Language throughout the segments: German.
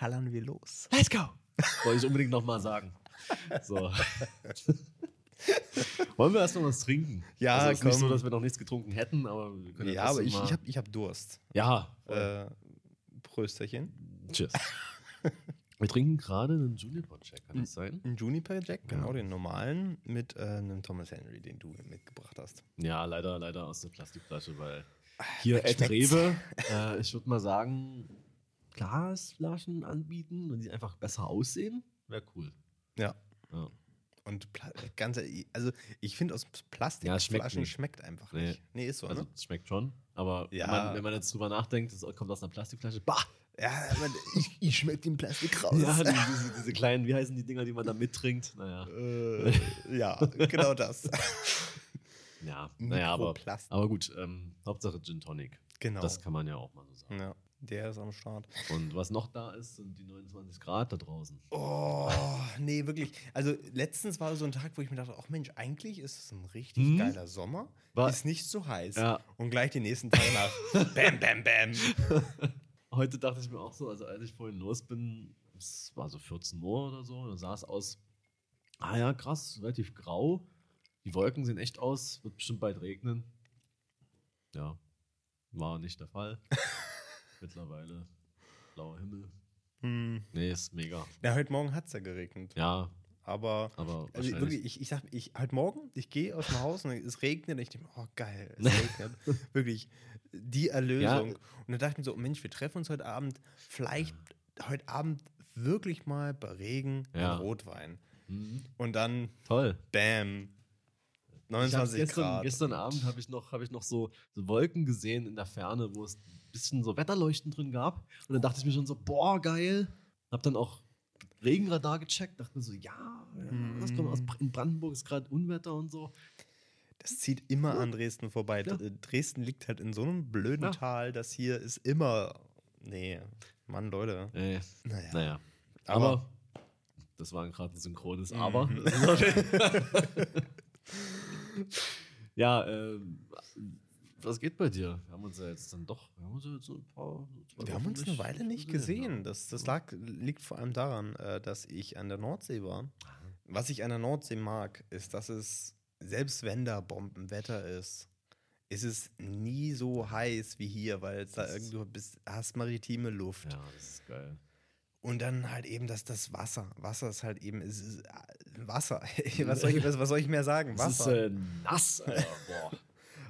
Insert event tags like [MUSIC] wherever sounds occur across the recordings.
schallern wir los. Let's go! Wollte ich unbedingt nochmal sagen. So. Wollen wir erstmal was trinken? Ja, also, es ist nicht komm. so, dass wir noch nichts getrunken hätten, aber wir können Ja, aber ich, ich habe ich hab Durst. Ja, Äh, Prösterchen. Tschüss. Wir trinken gerade einen Juniper Jack, kann das sein? Ein Juniper Jack, genau, Ja. den normalen, mit äh, einem Thomas Henry, den du mitgebracht hast. Ja, leider, leider aus der Plastikflasche, weil hier Ed? Rewe, äh, ich würde mal sagen, Glasflaschen anbieten und die einfach besser aussehen, wäre cool. Ja. Ja. Und Pla ganz also ich finde aus Ja, Plastikflaschen schmeckt schmeckt, nicht. einfach Nee. nicht. Nee, ist so, Also ne? es schmeckt schon, aber Ja. wenn, man, wenn man jetzt drüber nachdenkt, das kommt aus einer Plastikflasche, bah! Ja, aber ich, ich schmeck den Plastik raus. Ja, die, diese, diese kleinen, wie heißen die Dinger, die man da mittrinkt? Naja. äh, ja, genau das. [LAUGHS] Ja, naja, aber, aber gut, ähm, Hauptsache Gin Tonic. Genau. Das kann man ja auch mal so sagen. ja, der ist am Start. Und was noch da ist, sind die 29 Grad da draußen. Oh, nee, wirklich. Also letztens war so ein Tag, wo ich mir dachte, ach Mensch, eigentlich ist es ein richtig Hm? geiler Sommer. War- ist nicht so heiß. Ja. Und gleich die nächsten Tage nach. bam, bam, bam. Heute dachte ich mir auch so, also als ich vorhin los bin, es war so 14 Uhr oder so, da sah es aus, ah ja, krass, relativ grau. Die Wolken sehen echt aus, wird bestimmt bald regnen. Ja, war nicht der Fall. [LAUGHS] Mittlerweile blauer Himmel. Hm. Nee, ist mega. Ja, heute Morgen hat es ja geregnet. Ja, Aber aber also wirklich, ich, ich sag, ich, heute Morgen, ich gehe aus dem Haus und es regnet und ich denke, oh geil, es [LAUGHS] regnet. wirklich, die Erlösung. Und dann dachte ich mir so, Mensch, wir treffen uns heute Abend, vielleicht heute Abend wirklich mal bei Regen Ja. und Rotwein. Mhm. Und dann, Toll. bam, 29 gestern, Grad. gestern Abend habe ich noch, hab ich noch so, so Wolken gesehen in der Ferne, wo es ein bisschen so Wetterleuchten drin gab. Und dann dachte ich mir schon so, boah, geil. Hab dann auch Regenradar gecheckt, dachte mir so, ja, ja was kommt aus in Brandenburg ist gerade Unwetter und so. Das zieht immer an Dresden vorbei. Ja. Dresden liegt halt in so einem blöden Ja. Tal, dass hier ist immer. Nee, Mann, Leute. Äh, Naja. naja. Aber- Aber, das war gerade ein synchrones Mhm. Aber. [LAUGHS] [LAUGHS] ja, ähm, was geht bei dir? Wir haben uns ja jetzt dann doch, wir haben uns ja jetzt so ein paar. zwei Wir haben uns eine Weile nicht gesehen. ja. Das, das lag, liegt vor allem daran, äh, dass ich an der Nordsee war. Was ich an der Nordsee mag, ist, dass es, selbst wenn da Bombenwetter ist, ist es nie so heiß wie hier, weil es da irgendwo bist, hast maritime Luft. Ja, das ist geil. Und dann halt eben das, das Wasser. Wasser ist halt eben, es ist äh, Wasser. [LAUGHS] was, soll ich, [LAUGHS] was, was soll ich mehr sagen? Das ist Wasser. äh, nass, Alter. Boah. [LAUGHS]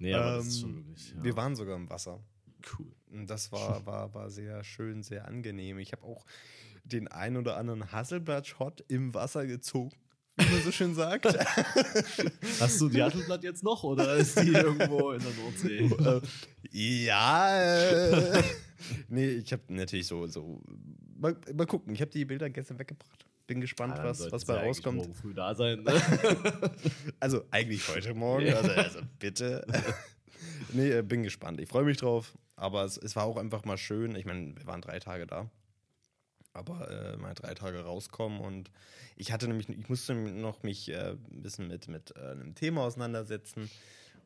Nee, aber das ist schon Ähm, wirklich. Ja. Wir waren sogar im Wasser. cool. Und das war, war, war sehr schön, sehr angenehm. Ich habe auch den ein oder anderen Hasselblatt-Shot im Wasser gezogen, wie man so schön sagt. Hast du die Hasselblatt jetzt noch oder ist die irgendwo in der Nordsee? Äh, ja. Äh, nee, ich habe natürlich so, so mal, mal gucken. Ich habe die Bilder gestern weggebracht. Bin gespannt, Ja, was, was bei rauskommt. Morgen früh da sein. Ne? [LAUGHS] Also eigentlich heute Morgen. Ja. Also, also bitte. [LAUGHS] nee, äh, bin gespannt. Ich freue mich drauf. Aber es, es war auch einfach mal schön. Ich meine, wir waren drei Tage da. Aber äh, mal drei Tage rauskommen und ich hatte nämlich, ich musste noch mich äh, ein bisschen mit, mit äh, einem Thema auseinandersetzen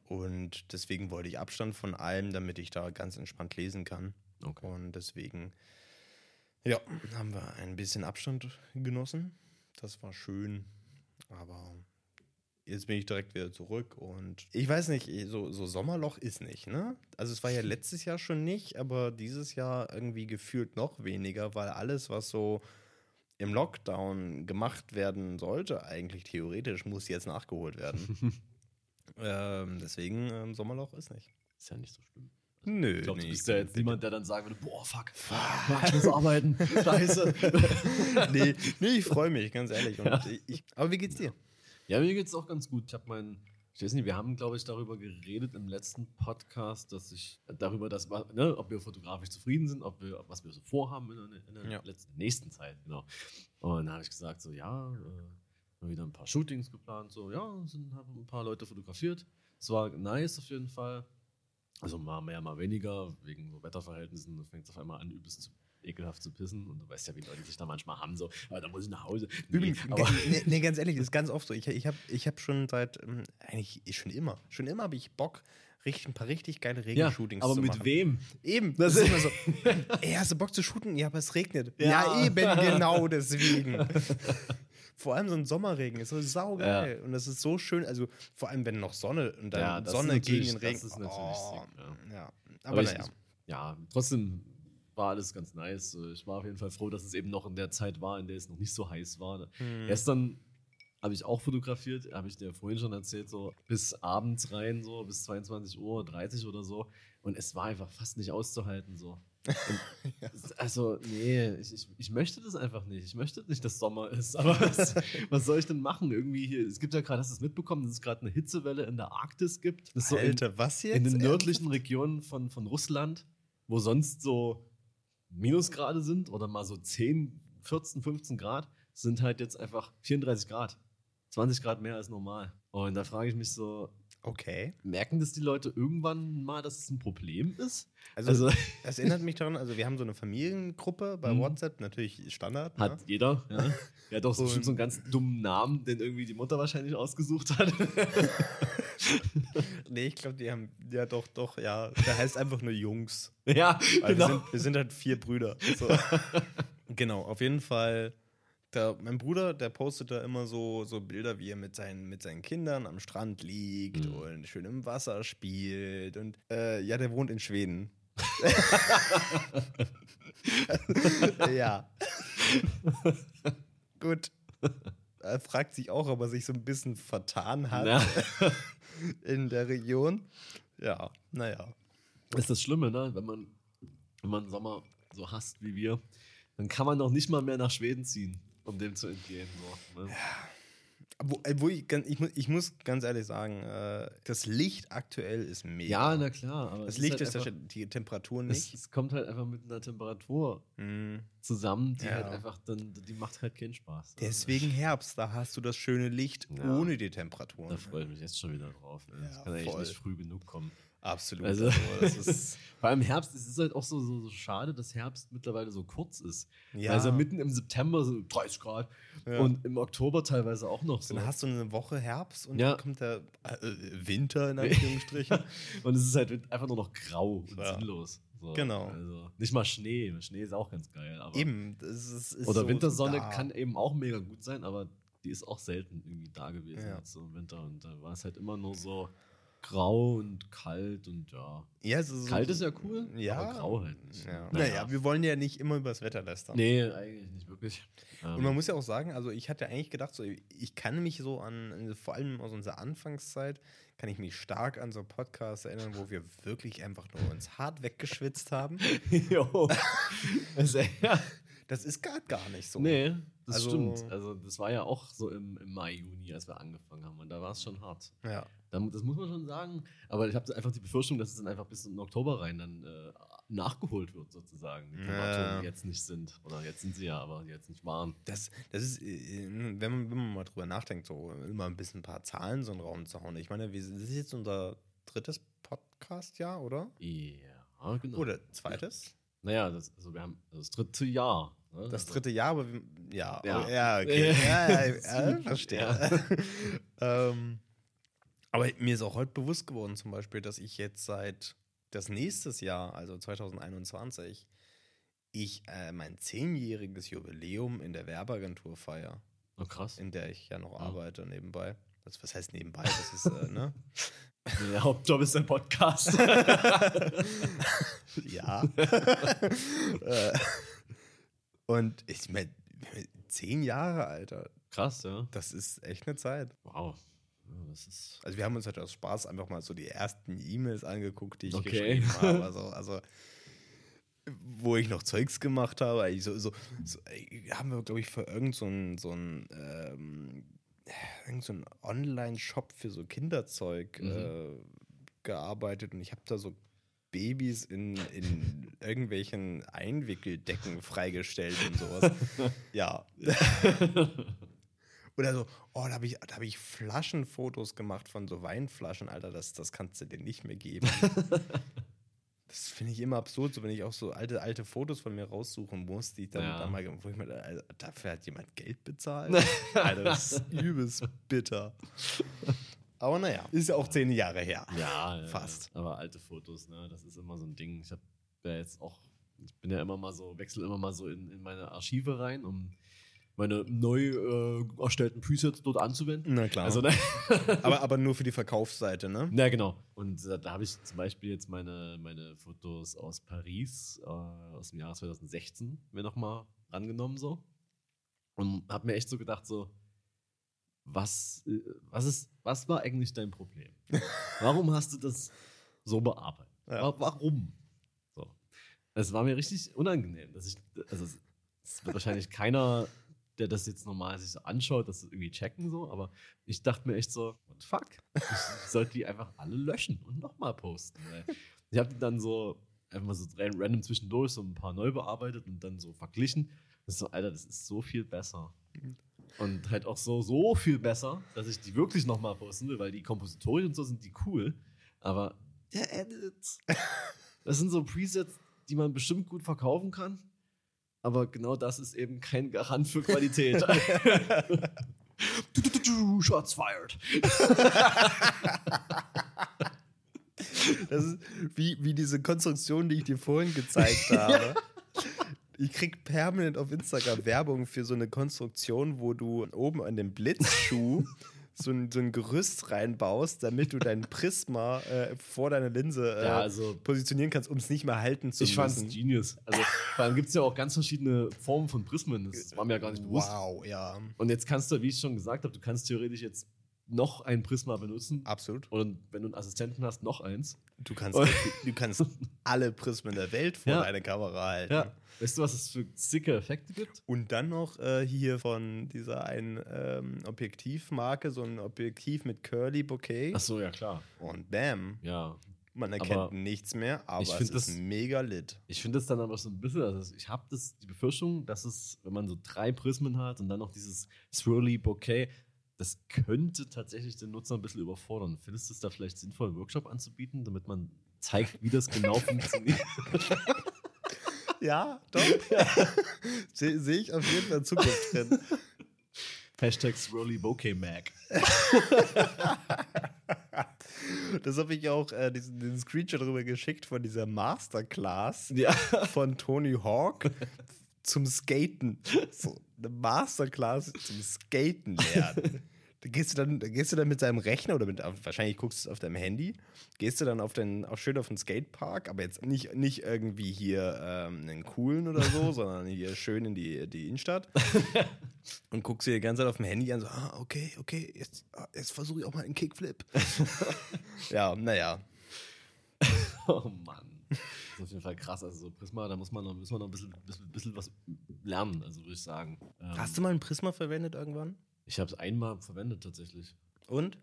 und deswegen wollte ich Abstand von allem, damit ich da ganz entspannt lesen kann. Okay. Und deswegen, ja, haben wir ein bisschen Abstand genossen. Das war schön, aber jetzt bin ich direkt wieder zurück und ich weiß nicht, so, so Sommerloch ist nicht, ne? Also es war ja letztes Jahr schon nicht, aber dieses Jahr irgendwie gefühlt noch weniger, weil alles, was so im Lockdown gemacht werden sollte, eigentlich theoretisch, muss jetzt nachgeholt werden. [LAUGHS] ähm, deswegen ähm, Sommerloch ist nicht. Ist ja nicht so schlimm. Nö, Ich glaube, du bist ja jetzt niemand, der dann sagen würde, boah, fuck, fuck ich muss arbeiten, [LAUGHS] scheiße. [LAUGHS] nee, nee, ich freue mich, ganz ehrlich. Ja. ich, aber wie geht's dir? Ja, mir geht's auch ganz gut. Ich habe meinen, ich weiß nicht, wir haben, glaube ich, darüber geredet im letzten Podcast, dass ich darüber, dass, ne, ob wir fotografisch zufrieden sind, ob wir, was wir so vorhaben in der, in der Ja. letzten, nächsten Zeit, genau. Und dann habe ich gesagt, so, ja, äh, wieder ein paar Shootings geplant, so, ja, sind haben ein paar Leute fotografiert. Es war nice auf jeden Fall. Also mal mehr, mal weniger, wegen so Wetterverhältnissen, da fängt es auf einmal an, übelst zu, ekelhaft zu pissen. Und du weißt ja, wie Leute sich da manchmal haben, so, aber da muss ich nach Hause. Nee, aber, [LAUGHS] nee, nee, ganz ehrlich, das ist ganz oft so. Ich, ich habe ich hab schon seit, ähm, eigentlich schon immer, schon immer habe ich Bock, richtig, ein paar richtig geile Ja, Regenshootings aber zu mit machen. wem? Eben, Das ist- immer so. [LAUGHS] Ey, hast du Bock zu shooten? Ja, aber es regnet. Ja. Ja, eben, genau [LAUGHS] deswegen. Vor allem so ein Sommerregen ist so saugeil. Und das ist so schön. Also vor allem, wenn noch Sonne und dann Ja, Sonne gegen den Regen. das ist natürlich oh, sick, ja. ja. Aber, Aber ich- naja. Ja, trotzdem war alles ganz nice. Ich war auf jeden Fall froh, dass es eben noch in der Zeit war, in der es noch nicht so heiß war. Hm. Gestern habe ich auch fotografiert, habe ich dir vorhin schon erzählt, so bis abends rein, so bis 22 Uhr, 30 oder so. Und es war einfach fast nicht auszuhalten, so. [LAUGHS] Also, nee, ich, ich, ich möchte das einfach nicht. Ich möchte nicht, dass Sommer ist. Aber [LAUGHS] was, was soll ich denn machen? Irgendwie hier, es gibt ja gerade, hast du es mitbekommen, dass es gerade eine Hitzewelle in der Arktis gibt. So in, Alter, was jetzt? in den nördlichen Regionen von, von Russland, wo sonst so Minusgrade sind oder mal so 10, 14, 15 Grad, sind halt jetzt einfach 34 Grad. 20 Grad mehr als normal. Und da frage ich mich so, Okay. merken das die Leute irgendwann mal, dass es ein Problem ist? Also, Also [LAUGHS] das erinnert mich daran, also wir haben so eine Familiengruppe bei Mhm. WhatsApp, natürlich Standard. hat ne? jeder. Ja. [LAUGHS] Der hat auch so Und- bestimmt so einen ganz dummen Namen, den irgendwie die Mutter wahrscheinlich ausgesucht hat. [LAUGHS] Nee, ich glaube, die haben, ja doch, doch, ja. Der heißt einfach nur Jungs. ja, Weil genau. wir, sind, wir sind halt vier Brüder. So. genau, auf jeden Fall. Der, mein Bruder, der postet da immer so, so Bilder, wie er mit seinen, mit seinen Kindern am Strand liegt Mhm. und schön im Wasser spielt. Und äh, ja, der wohnt in Schweden. [LAUGHS] ja. Gut. Er fragt sich auch, ob er sich so ein bisschen vertan hat Ja. [LAUGHS] in der Region. Ja, naja. Ist das Schlimme, ne? Wenn man, wenn man Sommer so hasst wie wir, dann kann man doch nicht mal mehr nach Schweden ziehen, um dem zu entgehen. So, ne? Wo, äh, wo ich, ich, mu- ich muss ganz ehrlich sagen, äh, das Licht aktuell ist mega. Ja, na klar. Aber das Licht halt ist, einfach, das, die Temperatur es, nicht. es kommt halt einfach mit einer Temperatur Mhm. zusammen, die Ja. halt einfach dann, die macht halt keinen Spaß. Deswegen Herbst, da hast du das schöne Licht Ja. ohne die Temperaturen. Da freue ich mich jetzt schon wieder drauf. Ne? Das Ja, kann eigentlich voll. nicht früh genug kommen. Absolut. Also- Also, [LAUGHS] Vor allem Herbst, es ist halt auch so, so, so schade, dass Herbst mittlerweile so kurz ist. ja. Also mitten im September so 30 Grad ja. und im Oktober teilweise auch noch so. dann hast du eine Woche Herbst und Ja. dann kommt der äh, Winter in Anführungsstrichen. [LAUGHS] Und es ist halt einfach nur noch grau und sinnlos. So, Genau. Also nicht mal Schnee. Schnee ist auch ganz geil. Eben. Das ist, ist Oder so Wintersonne da. kann eben auch mega gut sein, aber die ist auch selten irgendwie da gewesen Ja. jetzt so im Winter. Und da war es halt immer nur so grau und kalt und ja. Ja, es ist so- Kalt ist ja cool, ja, aber grau halt nicht. Ja. Naja. Naja, wir wollen ja nicht immer über das Wetter lästern. Nee, eigentlich nicht wirklich. Ähm, Und man muss ja auch sagen, also ich hatte eigentlich gedacht, so, ich kann mich so an, vor allem aus unserer Anfangszeit, kann ich mich stark an so Podcasts erinnern, wo wir wirklich einfach nur uns hart weggeschwitzt haben. [LAUGHS] jo. [LAUGHS] Das ist gar, gar nicht so. Nee, das Also- stimmt. Also das war ja auch so im, im Mai, Juni, als wir angefangen haben. Und da war es schon hart. Ja. Da- Das muss man schon sagen. Aber ich habe einfach die Befürchtung, dass es dann einfach bis in Oktober rein dann äh, nachgeholt wird, sozusagen. Die Ja. Temperaturen, die jetzt nicht sind. Oder jetzt sind sie ja, aber jetzt nicht waren. Das, das ist, äh, wenn man, wenn man mal drüber nachdenkt, so immer ein bisschen ein paar Zahlen so in den Raum zu hauen. Ich meine, wir, das ist jetzt unser drittes Podcast-Jahr, oder? Ja, genau. Oder zweites? Naja, das, also wir haben das dritte Jahr. Ne? Das Also- dritte Jahr, aber ja, Ja. ja, ja okay. ja, ja, ja, [LAUGHS] verstehe. [LAUGHS] ähm, aber mir ist auch heute bewusst geworden, zum Beispiel, dass ich jetzt seit das nächstes Jahr, also 2021, ich äh, mein zehnjähriges Jubiläum in der Werbeagentur feiere, Oh, krass. in der ich ja noch Ja. arbeite nebenbei. Das, was heißt nebenbei? Das ist, äh, ne? [LAUGHS] Der Hauptjob ist ein Podcast. ja. Äh, Und ich meine, zehn Jahre, Alter, krass, ja. das ist echt eine Zeit. Wow. Ja, das ist. Also wir haben uns halt aus Spaß einfach mal so die ersten E-Mails angeguckt, die ich Okay. geschrieben [LAUGHS] habe. Also, also wo ich noch Zeugs gemacht habe. So, so, so, ey, haben wir, glaube ich, für irgend so ein, so ein, ähm, irgend so ein Online-Shop für so Kinderzeug Mhm. äh, gearbeitet und ich habe da so Babys in, in irgendwelchen Einwickeldecken freigestellt und sowas. [LAUGHS] ja. [LAUGHS] Oder so, oh, da habe ich, da hab ich Flaschenfotos gemacht von so Weinflaschen, Alter, das, das kannst du dir nicht mehr geben. [LAUGHS] das finde ich immer absurd, so wenn ich auch so alte, alte Fotos von mir raussuchen muss, die ich dann, Ja. dann mal, wo ich mir, also, dafür hat jemand Geld bezahlt. Alter, das ist übelst bitter. Aber naja, ist ja auch zehn Jahre her. Ja, Fast. ja. Aber alte Fotos, ne, das ist immer so ein Ding. Ich habe ja jetzt auch, ich bin ja immer mal so, wechsle immer mal so in, in meine Archive rein, um meine neu äh, erstellten Presets dort anzuwenden. Na klar. Also, ne? [LAUGHS] aber, aber nur für die Verkaufsseite, ne? Ja, genau. Und äh, da habe ich zum Beispiel jetzt meine, meine Fotos aus Paris äh, aus dem Jahr 2016 mir nochmal rangenommen so. Und habe mir echt so gedacht, so, was, äh, was, ist, was war eigentlich dein Problem? Warum hast du das so bearbeitet? Ja. Wa- Warum? So. Es war mir richtig unangenehm, dass ich, also es wird wahrscheinlich keiner, der das jetzt normal sich so anschaut, das irgendwie checken so, aber ich dachte mir echt so, what fuck? Ich sollte die einfach alle löschen und nochmal posten. Ich habe die dann so einfach mal so ran- random zwischendurch so ein paar neu bearbeitet und dann so verglichen. Das ist so, Alter, das ist so viel besser. Und halt auch so, so viel besser, dass ich die wirklich nochmal posten will, weil die Kompositorien und so sind die cool. Aber der Edit. [LAUGHS] Das sind so Presets, die man bestimmt gut verkaufen kann. Aber genau das ist eben kein Garant für Qualität. Du, du, du, du, Shots fired. Das ist wie, wie diese Konstruktion, die ich dir vorhin gezeigt [LAUGHS] habe. Ich krieg permanent auf Instagram [LAUGHS] Werbung für so eine Konstruktion, wo du oben an dem Blitzschuh [LAUGHS] so ein, so ein Gerüst reinbaust, damit du dein Prisma äh, vor deiner Linse äh, Ja, also- positionieren kannst, um es nicht mehr halten zu Ich fand's müssen. genius. Also, vor allem gibt es ja auch ganz verschiedene Formen von Prismen. Das war mir ja gar nicht bewusst. Wow, ja, Und jetzt kannst du, wie ich schon gesagt habe, du kannst theoretisch jetzt noch ein Prisma benutzen. absolut. Und wenn du einen Assistenten hast, noch eins. Du kannst, du kannst [LAUGHS] alle Prismen der Welt vor Ja. deine Kamera halten. Ja. Weißt du, was es für sicke Effekte gibt? Und dann noch äh, hier von dieser einen ähm, Objektivmarke, so ein Objektiv mit Curly Bouquet. Ach so, ja klar. Und bam, Ja. man erkennt Aber nichts mehr, aber ich es ist das- mega lit. Ich finde es dann aber so ein bisschen, also ich habe das die Befürchtung, dass es, wenn man so drei Prismen hat und dann noch dieses Swirly Bouquet, das könnte tatsächlich den Nutzer ein bisschen überfordern. Findest du es da vielleicht sinnvoll, einen Workshop anzubieten, damit man zeigt, wie das genau [LAUGHS] funktioniert? Ja, doch. [LAUGHS] Sehe seh ich auf jeden Fall Zukunft drin. Hashtag Swirly Bouquet Mag. Das habe ich auch äh, diesen, diesen Screenshot drüber geschickt von dieser Masterclass Ja. von Tony Hawk zum Skaten. [LAUGHS] So, eine Masterclass zum Skaten lernen. [LAUGHS] Da gehst du dann, da gehst du dann mit deinem Rechner oder mit, wahrscheinlich guckst du es auf deinem Handy, gehst du dann auf den, auch schön auf den Skatepark, aber jetzt nicht, nicht irgendwie hier ähm, einen coolen oder so, [LAUGHS] sondern hier schön in die, die Innenstadt und guckst dir die ganze Zeit auf dem Handy an, so, ah, okay, okay, jetzt, ah, jetzt versuche ich auch mal einen Kickflip. ja, naja. Oh Mann. Das ist auf jeden Fall krass. Also so Prisma, da muss man noch, müssen wir noch ein bisschen, bisschen, bisschen was lernen, also würde ich sagen. Ähm, Hast du mal ein Prisma verwendet irgendwann? Ich habe es einmal verwendet tatsächlich. Und?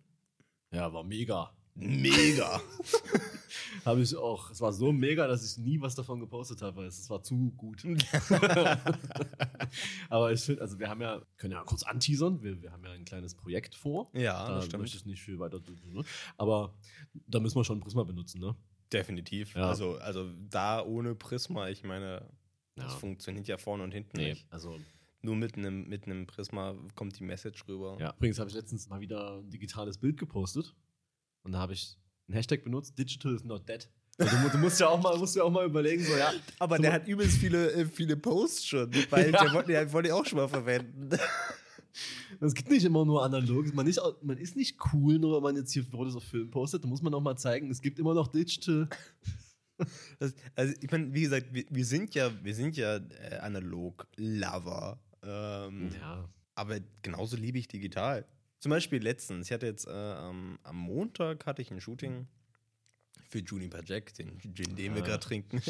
Ja, war mega. Mega. [LAUGHS] Habe ich auch. Es war so mega, dass ich nie was davon gepostet habe, weil es es war zu gut. [LAUGHS] Aber ich finde, also wir haben ja, können ja kurz anteasern, wir, wir haben ja ein kleines Projekt vor. Ja, da das stimmt. möchte ich nicht viel weiter tun. Ne? Aber da müssen wir schon Prisma benutzen, ne? Definitiv. Ja. Also, also da ohne Prisma, ich meine, das Ja. funktioniert ja vorne und hinten Nee, nicht. also Nur mit einem mit einem Prisma kommt die Message rüber. Ja. Übrigens habe ich letztens mal wieder ein digitales Bild gepostet und da habe ich einen Hashtag benutzt, Digital is not dead. Also, du, du musst ja auch mal, musst ja auch mal überlegen, so ja. Aber so, der hat übelst viele, äh, viele Posts schon, weil [LAUGHS] Ja. der wollte der wollte ich auch schon mal verwenden. Es gibt nicht immer nur analog. Man, nicht, man ist nicht cool, nur weil man jetzt hier Fotos auf Film postet. Da muss man auch mal zeigen, es gibt immer noch Digital. Das, also ich meine, wie gesagt, wir, wir sind ja, wir sind ja äh, Analog-Lover. Ähm, Ja. Aber genauso liebe ich digital. Zum Beispiel letztens, ich hatte jetzt äh, am, am Montag hatte ich ein Shooting für Juniper Jack, den Gin, den wir Ah. gerade trinken.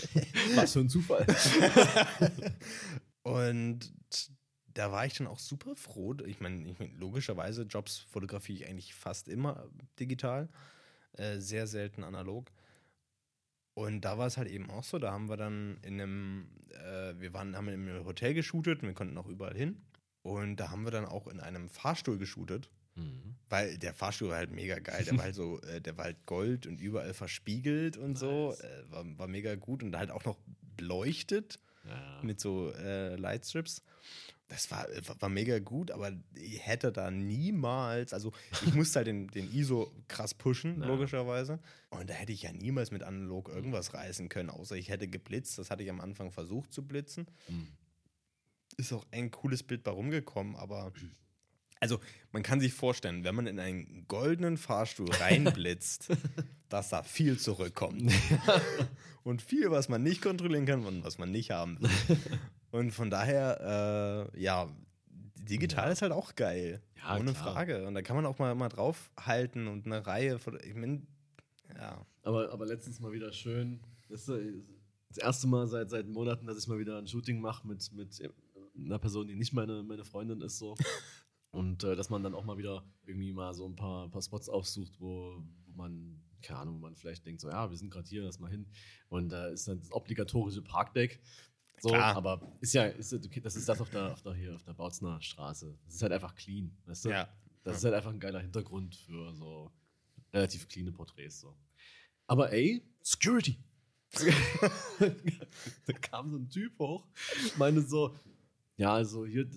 Was für ein Zufall. [LAUGHS] Und da war ich dann auch super froh. Ich meine, ich mein, logischerweise, Jobs fotografiere ich eigentlich fast immer digital, äh, sehr selten analog. Und da war es halt eben auch so, da haben wir dann in einem, äh, wir waren, haben in einem Hotel geshootet und wir konnten auch überall hin. Und da haben wir dann auch in einem Fahrstuhl geshootet, Mhm. weil der Fahrstuhl war halt mega geil. Der war halt so, [LAUGHS] äh, der war halt Gold und überall verspiegelt und so. Nice. Äh, war, war mega gut und halt auch noch beleuchtet Ja. mit so äh, Lightstrips. Das war, war mega gut, aber ich hätte da niemals, also ich musste halt den, den ISO krass pushen, Ja. logischerweise. Und da hätte ich ja niemals mit analog irgendwas reißen können, außer ich hätte geblitzt. Das hatte ich am Anfang versucht zu blitzen. Mhm. Ist auch ein cooles Bild bei rumgekommen, aber also man kann sich vorstellen, wenn man in einen goldenen Fahrstuhl [LAUGHS] reinblitzt, dass da viel zurückkommt. und viel, was man nicht kontrollieren kann und was man nicht haben will. [LAUGHS] Und von daher, äh, ja, digital Ja. ist halt auch geil. Ja, ohne klar. Frage. Und da kann man auch mal, mal draufhalten und eine Reihe von, ich meine, ja. Aber, aber letztens mal wieder schön. Das, ist das erste Mal seit, seit Monaten, dass ich mal wieder ein Shooting mache mit, mit einer Person, die nicht meine, meine Freundin ist. So. [LAUGHS] Und äh, dass man dann auch mal wieder irgendwie mal so ein paar, paar Spots aufsucht, wo, wo man, keine Ahnung, wo man vielleicht denkt, so, ja, wir sind gerade hier, lass mal hin. Und da ist dann das obligatorische Parkdeck. So, Klar. aber ist ja, ist, das ist das auf der, auf der, hier, auf der Bautzner Straße. Das ist halt einfach clean, weißt du? Ja. Das ist halt einfach ein geiler Hintergrund für so relativ cleane Porträts. So. Aber ey, Security. [LAUGHS] da kam so ein Typ hoch, meinte so, ja, also hier,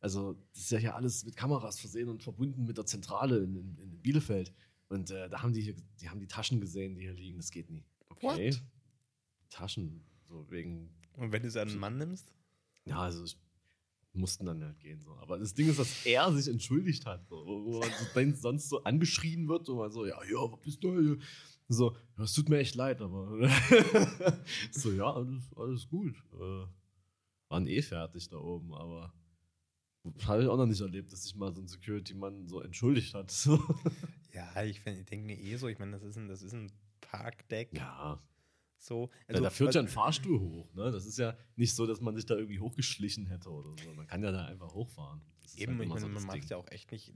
also das ist ja hier alles mit Kameras versehen und verbunden mit der Zentrale in, in, in Bielefeld. Und äh, da haben die hier, die haben die Taschen gesehen, die hier liegen. Das geht nie. Okay. What? Taschen, so wegen Und wenn du es an einen Mann nimmst? ja, also ich mussten dann halt gehen. So. Aber das Ding ist, dass er sich entschuldigt hat, so, wo man dann sonst so angeschrien wird und man so, ja, ja, was bist du hier? So, ja, es tut mir echt leid, aber [LAUGHS] so, ja, alles, alles gut. Äh, waren eh fertig da oben, aber habe ich auch noch nicht erlebt, dass sich mal so ein Security-Mann so entschuldigt hat. So. Ja, ich, ich denke mir eh so, ich meine, das ist ein, das ist ein Parkdeck. Ja, So. also, da führt ja ein Fahrstuhl hoch. Ne? Das ist ja nicht so, dass man sich da irgendwie hochgeschlichen hätte oder so. Man kann ja da einfach hochfahren. Eben, halt meine, so man macht ja auch echt nicht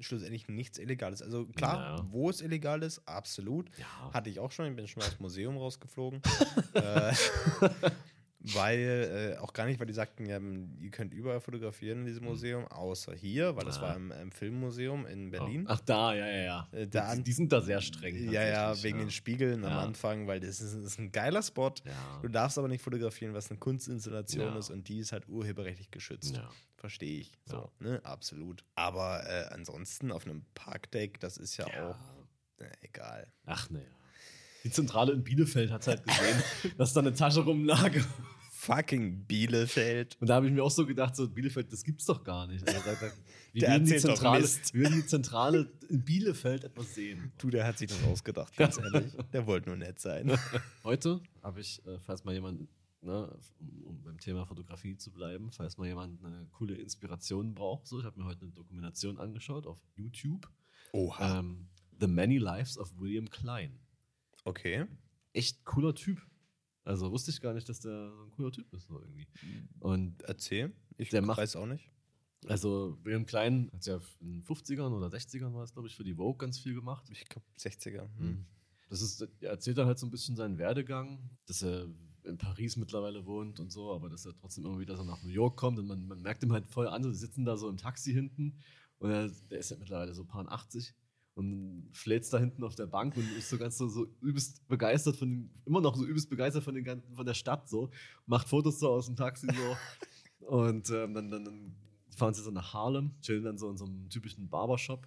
schlussendlich nichts Illegales. Also klar, Ja. wo es illegal ist, absolut. Ja. Hatte ich auch schon, ich bin schon mal aus dem Museum rausgeflogen. [LAUGHS] äh, weil, äh, auch gar nicht, weil die sagten, ja, ihr könnt überall fotografieren in diesem Museum, außer hier, weil das Ah. war im, im Filmmuseum in Berlin. Ach, da, ja, ja, ja. Äh, da- die, die sind da sehr streng. ja, ja, wegen ja. den Spiegeln am Ja. Anfang, weil das ist, ist ein geiler Spot. Ja. Du darfst aber nicht fotografieren, was eine Kunstinstallation Ja. ist und die ist halt urheberrechtlich geschützt. ja. Verstehe ich. So, Ja. ne? Absolut. Aber äh, ansonsten auf einem Parkdeck, das ist ja, Ja. auch äh, egal. Ach, naja. Die Zentrale in Bielefeld hat halt gesehen, [LAUGHS] dass da eine Tasche rumlag. Fucking Bielefeld. Und da habe ich mir auch so gedacht, so Bielefeld, das gibt's doch gar nicht. Also, da, da, wir, Der würden die Zentrale, wir würden die Zentrale in Bielefeld etwas sehen. Du, der hat sich das ausgedacht, ganz [LAUGHS] ehrlich. Der wollte nur nett sein. [LAUGHS] Heute habe ich, äh, falls mal jemand, ne, um, um beim Thema Fotografie zu bleiben, falls mal jemand eine coole Inspiration braucht, so, ich habe mir heute eine Dokumentation angeschaut auf YouTube. Oha. Ähm, The Many Lives of William Klein. Okay. Echt cooler Typ. Also wusste ich gar nicht, dass der so ein cooler Typ ist, so irgendwie. Und Erzähl. Ich Der macht- weiß auch nicht. also William Klein hat ja in den 50ern oder 60ern war es, glaube ich, für die Vogue ganz viel gemacht. Ich glaube 60er. Hm. Mhm. Das ist, er erzählt dann halt so ein bisschen seinen Werdegang, dass er in Paris mittlerweile wohnt und so, aber dass er trotzdem immer wieder so nach New York kommt und man, man merkt ihm halt voll an, so, die sitzen da so im Taxi hinten und er, der ist ja mittlerweile so paar 80 und fläzt da hinten auf der Bank und ist so ganz so, so übelst begeistert von dem, immer noch so übelst begeistert von, den, ganzen- von der Stadt so, macht Fotos so aus dem Taxi so. [LAUGHS] Und ähm, dann, dann, dann fahren sie so nach Harlem, chillen dann so in so einem typischen Barbershop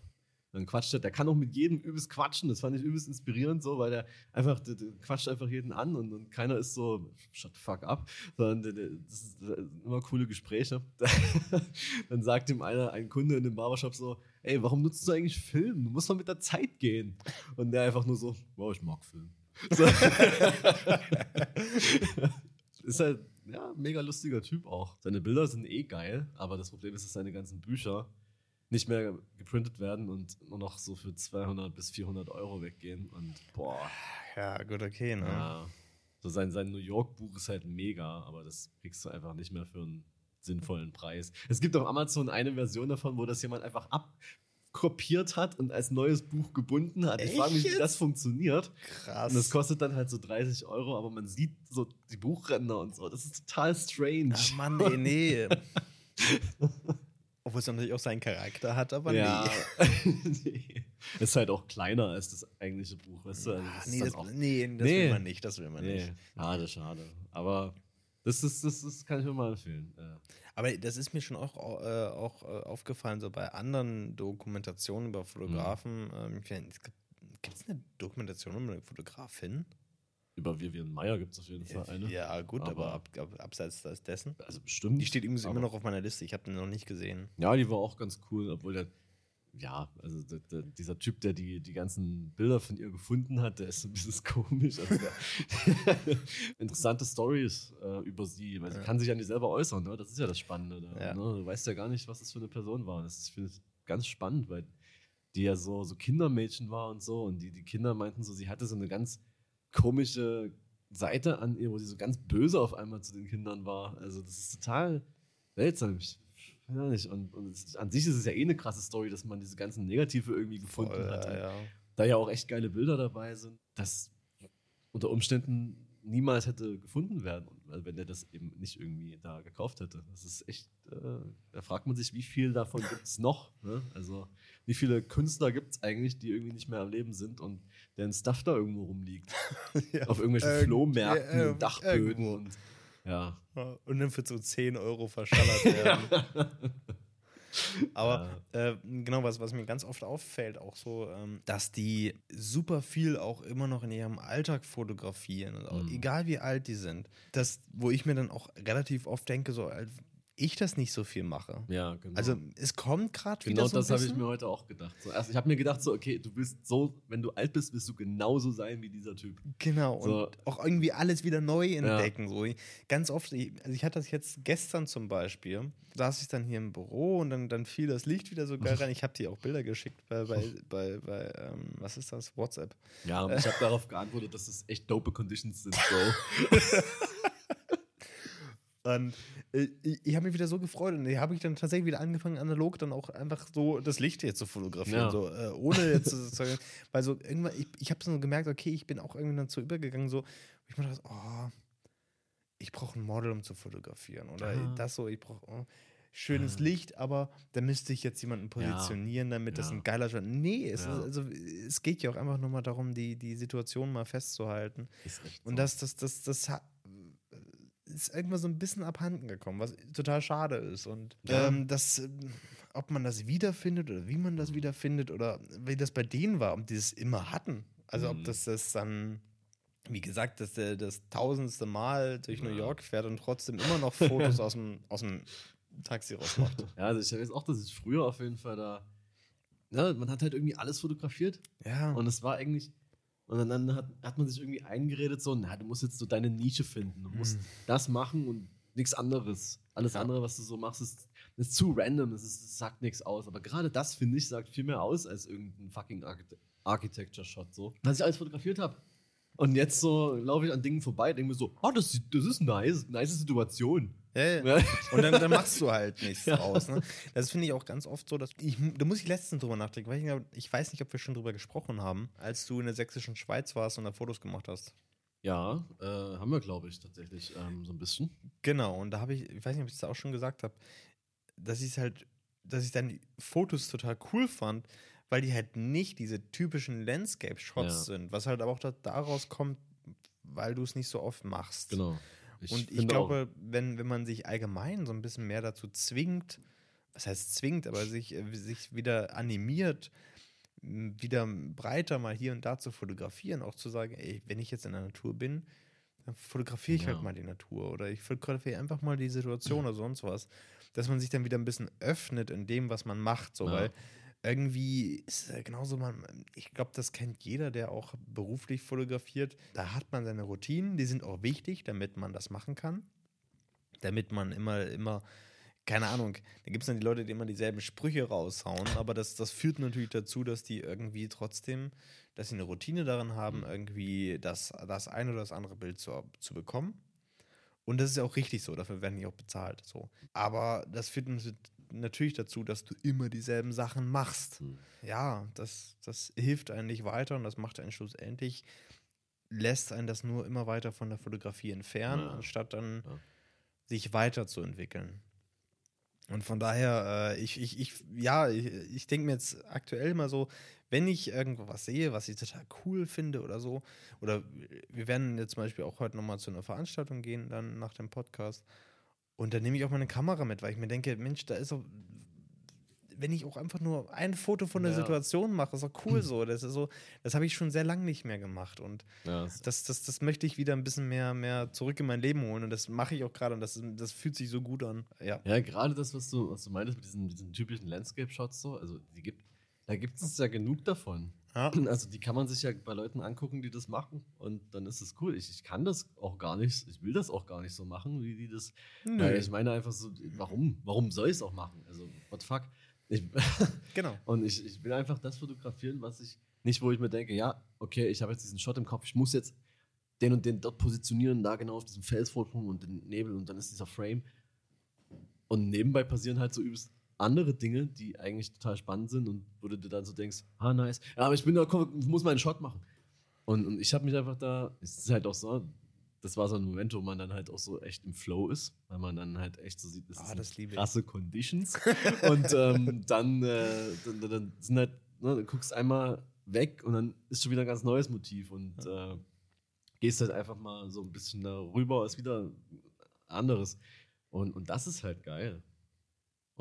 dann quatscht er, der kann auch mit jedem übelst quatschen. Das fand ich übelst inspirierend, so, weil der einfach, der, der quatscht einfach jeden an und, und keiner ist so, shut the fuck up, sondern der, der, das, sind immer coole Gespräche. [LAUGHS] dann sagt ihm einer, ein Kunde in dem Barbershop so, ey, warum nutzt du eigentlich Film? Du musst mal mit der Zeit gehen. Und der einfach nur so, wow, ich mag Film. So. [LAUGHS] ist halt, ja, mega lustiger Typ auch. Seine Bilder sind eh geil, aber das Problem ist, dass seine ganzen Bücher nicht mehr geprintet werden und nur noch so für 200 bis 400 Euro weggehen. Und boah, Ja, gut, okay, ne? ja. So sein, sein New York-Buch ist halt mega, aber das kriegst du einfach nicht mehr für einen sinnvollen Preis. Es gibt auf Amazon eine Version davon, wo das jemand einfach abkopiert hat und als neues Buch gebunden hat. Ich Echt frage mich, wie das funktioniert. Krass. Und das kostet dann halt so 30 Euro, aber man sieht so die Buchränder und so. Das ist total strange. Ach Mann, ey, nee. [LAUGHS] Obwohl es natürlich auch seinen Charakter hat, aber ja. nee. [LAUGHS] nee. [LAUGHS] Ist halt auch kleiner als das eigentliche Buch, weißt du? Also Ah, das nee, ist dann das, auch- nee, das Nee. will man nicht, das will man nee. nicht. Schade, schade. Aber Das, ist, das, das kann ich mir mal empfehlen. Ja. Aber das ist mir schon auch, äh, auch äh, aufgefallen, so bei anderen Dokumentationen über Fotografen. Ähm, Gibt es eine Dokumentation über eine Fotografin? Über Vivian Meyer gibt es auf jeden Fall eine. Ja, gut, aber, aber ab, ab, abseits dessen. Also bestimmt. Die steht irgendwie immer noch auf meiner Liste. Ich habe den noch nicht gesehen. Ja, die war auch ganz cool, obwohl der ja, also der, der, dieser Typ, der die, die ganzen Bilder von ihr gefunden hat, der ist ein bisschen [LAUGHS] komisch. Also der, [LAUGHS] interessante Stories äh, über sie, weil sie kann sich ja nicht selber äußern, ne? das ist ja das Spannende. Da, ja. Ne? Du weißt ja gar nicht, was das für eine Person war. Das finde ich ganz spannend, weil die ja so, so Kindermädchen war und so und die, die Kinder meinten so, sie hatte so eine ganz komische Seite an ihr, wo sie so ganz böse auf einmal zu den Kindern war. Also das ist total seltsam. Ich ja, nicht. Und, und es, an sich ist es ja eh eine krasse Story, dass man diese ganzen Negative irgendwie gefunden Voll, hat. Ja. Da ja auch echt geile Bilder dabei sind, dass unter Umständen niemals hätte gefunden werden, wenn er das eben nicht irgendwie da gekauft hätte. Das ist echt, äh, da fragt man sich, wie viel davon gibt es noch? Ne? Also, wie viele Künstler gibt es eigentlich, die irgendwie nicht mehr am Leben sind und deren Stuff da irgendwo rumliegt? [LAUGHS] ja, Auf irgendwelchen Flohmärkten äh, und Dachböden und ja. Und dann für so 10 Euro verschallert [LAUGHS] werden. [LAUGHS] Aber ja. äh, genau, was, was mir ganz oft auffällt, auch so, ähm, dass die super viel auch immer noch in ihrem Alltag fotografieren. Auch, mhm. Egal wie alt die sind. Das, wo ich mir dann auch relativ oft denke, so, ich das nicht so viel mache. Ja, genau. Also es kommt gerade genau wieder so Genau das habe ich mir heute auch gedacht. So, also ich habe mir gedacht, so, okay, du bist so, wenn du alt bist, wirst du genauso sein wie dieser Typ. Genau, so. und auch irgendwie alles wieder neu entdecken. Ja. So. Ganz oft, also ich hatte das jetzt gestern zum Beispiel, saß ich dann hier im Büro und dann, dann fiel das Licht wieder so geil [LAUGHS] rein. Ich habe dir auch Bilder geschickt bei, bei, bei, bei ähm, was ist das, WhatsApp. Ja, und ich habe darauf geantwortet, dass es echt dope Conditions sind, Bro. [LAUGHS] [LAUGHS] Und äh, ich habe mich wieder so gefreut und habe ich dann tatsächlich wieder angefangen, analog dann auch einfach so das Licht hier zu fotografieren. Ja. So, äh, ohne jetzt sozusagen, [LAUGHS] weil so irgendwann, ich, ich habe so gemerkt, okay, ich bin auch irgendwann dazu übergegangen, so, ich mir dachte, oh, ich brauche ein Model, um zu fotografieren. Oder Aha. das so, ich brauche oh, schönes ja. Licht, aber da müsste ich jetzt jemanden positionieren, damit ja. das ein geiler Shot. Nee, es, ist, also, es geht ja auch einfach nur mal darum, die, die Situation mal festzuhalten. Und so. das, das, das, das, das ist irgendwann so ein bisschen abhanden gekommen, was total schade ist. Und ja. ähm, das, ähm, ob man das wiederfindet oder wie man das wiederfindet oder wie das bei denen war, ob die es immer hatten. Also mhm. ob das das dann, wie gesagt, dass der das tausendste Mal durch ja. New York fährt und trotzdem immer noch Fotos [LAUGHS] aus, dem, aus dem Taxi rausmacht. [LAUGHS] Ja, also ich weiß auch, dass ich früher auf jeden Fall da. Ja, man hat halt irgendwie alles fotografiert. Ja. Und es war eigentlich und dann hat, hat man sich irgendwie eingeredet, so, na, du musst jetzt so deine Nische finden. Du musst mhm. das machen und nichts anderes. Alles ja. andere, was du so machst, ist, ist zu random, ist, das sagt nichts aus. Aber gerade das, finde ich, sagt viel mehr aus als irgendein fucking Architecture-Shot. So. Was ich alles fotografiert habe. Und jetzt so laufe ich an Dingen vorbei, denke mir so, oh, das, das ist nice, nice Situation. Ja. Und dann, dann, machst du halt nichts [LAUGHS] ja. draus. Ne? Das finde ich auch ganz oft so, dass ich, da muss ich letztens drüber nachdenken, weil ich, ich weiß nicht, ob wir schon drüber gesprochen haben, als du in der sächsischen Schweiz warst und da Fotos gemacht hast. Ja, äh, haben wir, glaube ich, tatsächlich ähm, so ein bisschen. Genau, und da habe ich, ich weiß nicht, ob ich das auch schon gesagt habe, dass ich halt, dass ich dann Fotos total cool fand, weil die halt nicht diese typischen Landscape-Shots ja. sind, was halt aber auch daraus kommt, weil du es nicht so oft machst. Genau. Ich und ich glaube, wenn, wenn man sich allgemein so ein bisschen mehr dazu zwingt, was heißt zwingt, aber sich, äh, sich wieder animiert, wieder breiter mal hier und da zu fotografieren, auch zu sagen, ey, wenn ich jetzt in der Natur bin, dann fotografiere ich halt ja. halt mal die Natur oder ich fotografiere einfach mal die Situation oder sonst was, dass man sich dann wieder ein bisschen öffnet in dem, was man macht, so, ja. weil irgendwie ist es genauso, man, ich glaube, das kennt jeder, der auch beruflich fotografiert. Da hat man seine Routinen, die sind auch wichtig, damit man das machen kann. Damit man immer, immer, keine Ahnung, da gibt es dann die Leute, die immer dieselben Sprüche raushauen, aber das, das führt natürlich dazu, dass die irgendwie trotzdem, dass sie eine Routine darin haben, mhm. irgendwie das, das ein oder das andere Bild zu, zu bekommen. Und das ist ja auch richtig so, dafür werden die auch bezahlt. So. Aber das führt natürlich dazu, dass du immer dieselben Sachen machst. Hm. Ja, das, das hilft eigentlich weiter und das macht einen schlussendlich, lässt einen das nur immer weiter von der Fotografie entfernen, ja. anstatt dann ja. sich weiterzuentwickeln. Und von daher, äh, ich, ich, ich, ja, ich, ich denke mir jetzt aktuell mal so, wenn ich irgendwo was sehe, was ich total cool finde oder so, oder wir werden jetzt zum Beispiel auch heute nochmal zu einer Veranstaltung gehen, dann nach dem Podcast. Und dann nehme ich auch meine Kamera mit, weil ich mir denke, Mensch, da ist so, wenn ich auch einfach nur ein Foto von der Ja. Situation mache, ist doch cool [CLEARS THROAT] so. Das ist so, das habe ich schon sehr lange nicht mehr gemacht. Und Ja, das- das, das, das möchte ich wieder ein bisschen mehr, mehr zurück in mein Leben holen. Und das mache ich auch gerade und das, das fühlt sich so gut an. Ja. Ja, gerade das, was du, was du meintest mit diesen, diesen typischen Landscape-Shots so, also die gibt, da gibt es ja genug davon. Ja. [CLEARS THROAT] Also die kann man sich ja bei Leuten angucken, die das machen und dann ist es cool. Ich, ich kann das auch gar nicht, ich will das auch gar nicht so machen, wie die das. Weil ich meine einfach so, warum? Warum soll ich es auch machen? Also, what the fuck? Ich, [LAUGHS] Genau. und ich, ich will einfach das fotografieren, was ich, nicht wo ich mir denke, ja, okay, ich habe jetzt diesen Shot im Kopf, ich muss jetzt den und den dort positionieren, da genau auf diesem Felsvorsprung und den Nebel und dann ist dieser Frame. Und nebenbei passieren halt so übelst andere Dinge, die eigentlich total spannend sind und wo du dir dann so denkst, ah, nice, ja, aber ich bin da, komm, ich muss meinen Shot machen. Und, und ich habe mich einfach da, es ist halt auch so, das war so ein Moment, wo man dann halt auch so echt im Flow ist, weil man dann halt echt so sieht, das, Ah, sind das liebe ich. krasse Conditions. [LAUGHS] und ähm, dann, äh, dann, dann- dann sind halt, ne, du guckst einmal weg und dann ist schon wieder ein ganz neues Motiv und äh, gehst halt einfach mal so ein bisschen darüber, ist wieder anderes. Und, und das ist halt geil.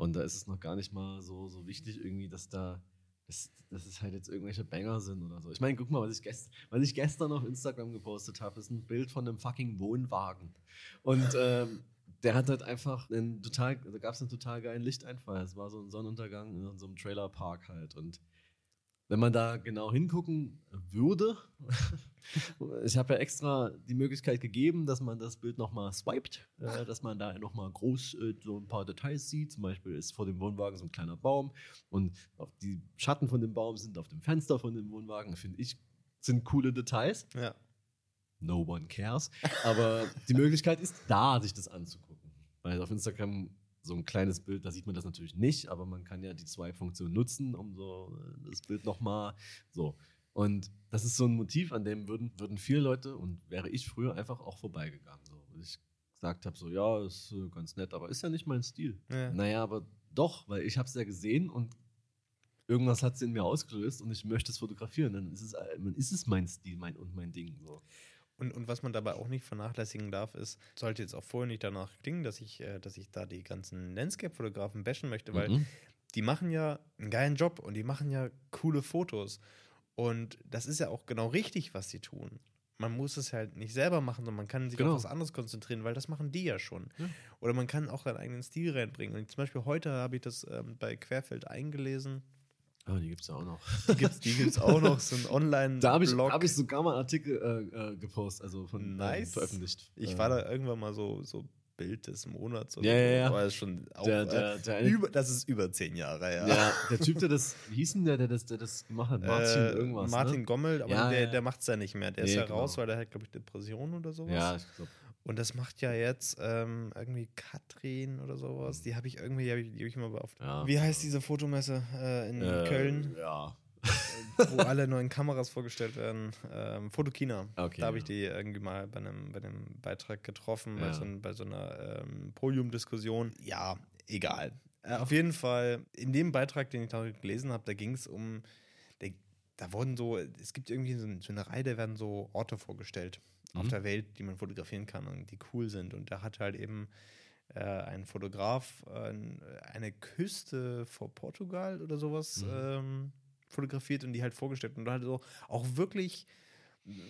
Und da ist es noch gar nicht mal so, so wichtig irgendwie, dass da, dass, dass es halt jetzt irgendwelche Banger sind oder so. Ich meine, guck mal, was ich, gest, was ich gestern auf Instagram gepostet habe, ist ein Bild von einem fucking Wohnwagen. Und ähm, der hat halt einfach einen total, da gab es einen total geilen Lichteinfall. Es war so ein Sonnenuntergang in so einem Trailerpark halt. Und wenn man da genau hingucken würde, [LAUGHS] ich habe ja extra die Möglichkeit gegeben, dass man das Bild nochmal swiped, äh, dass man da nochmal groß äh, so ein paar Details sieht. Zum Beispiel ist vor dem Wohnwagen so ein kleiner Baum und die Schatten von dem Baum sind auf dem Fenster von dem Wohnwagen, finde ich, sind coole Details. Ja. No one cares. Aber die Möglichkeit ist da, sich das anzugucken. Weil auf Instagram so ein kleines Bild, da sieht man das natürlich nicht, aber man kann ja die Swipe-Funktion nutzen, um so äh, das Bild nochmal so. Und das ist so ein Motiv, an dem würden, würden viele Leute und wäre ich früher einfach auch vorbeigegangen. So. Ich gesagt habe, so, ja, ist äh, ganz nett, aber ist ja nicht mein Stil. Ja. Naja, aber doch, weil ich habe es ja gesehen und irgendwas hat es in mir ausgelöst und ich möchte es fotografieren. Dann ist es, äh, dann ist es mein Stil mein, und mein Ding. So. Und, und was man dabei auch nicht vernachlässigen darf, ist, sollte jetzt auch vorher nicht danach klingen, dass ich, äh, dass ich da die ganzen Landscape-Fotografen bashen möchte, weil Mhm. die machen ja einen geilen Job und die machen ja coole Fotos. Und das ist ja auch genau richtig, was sie tun. Man muss es halt nicht selber machen, sondern man kann sich Genau. auf was anderes konzentrieren, weil das machen die ja schon. Ja. Oder man kann auch seinen eigenen Stil reinbringen. Und zum Beispiel heute habe ich das ähm, bei Querfeld eingelesen. Ah, die gibt es ja auch noch. Die gibt es auch noch, so ein [LAUGHS] online Da habe ich, hab ich sogar mal einen Artikel äh, äh, gepostet, also von ähm, Nice. veröffentlicht. Ich war da irgendwann mal so, so Bild des Monats oder Ja, ja, so. ja. Aber das ist schon auch, Der, äh, der, der, eine- über, das ist über zehn Jahre, ja. ja, [LAUGHS] der Typ, der das, wie hieß denn der, der das, der das gemacht hat? Martin Äh, irgendwas. Martin ne? Gommel, aber Ja, der, ja. der macht es ja nicht mehr. Der ist Nee, ja raus, genau. weil der hat, glaube ich, Depression oder sowas. Ja, ich glaub, Und das macht ja jetzt ähm, irgendwie Katrin oder sowas. Die habe ich irgendwie, die habe ich, hab ich mal beauftragt. ja. Wie heißt diese Fotomesse äh, in Äh, Köln, Ja. [LAUGHS] wo alle neuen Kameras vorgestellt werden? Ähm, Fotokina. Okay, da habe ich die irgendwie mal bei einem, bei einem Beitrag getroffen, bei, Ja. so, ein- bei so einer ähm, Podiumdiskussion. Ja, egal. Äh, auf jeden Fall, in dem Beitrag, den ich da gelesen habe, da ging es um, der, da wurden so, es gibt irgendwie so, so eine Reihe, da werden so Orte vorgestellt auf Mhm. der Welt, die man fotografieren kann und die cool sind. Und da hat halt eben äh, ein Fotograf äh, eine Küste vor Portugal oder sowas Mhm. ähm, fotografiert und die halt vorgestellt und halt so auch wirklich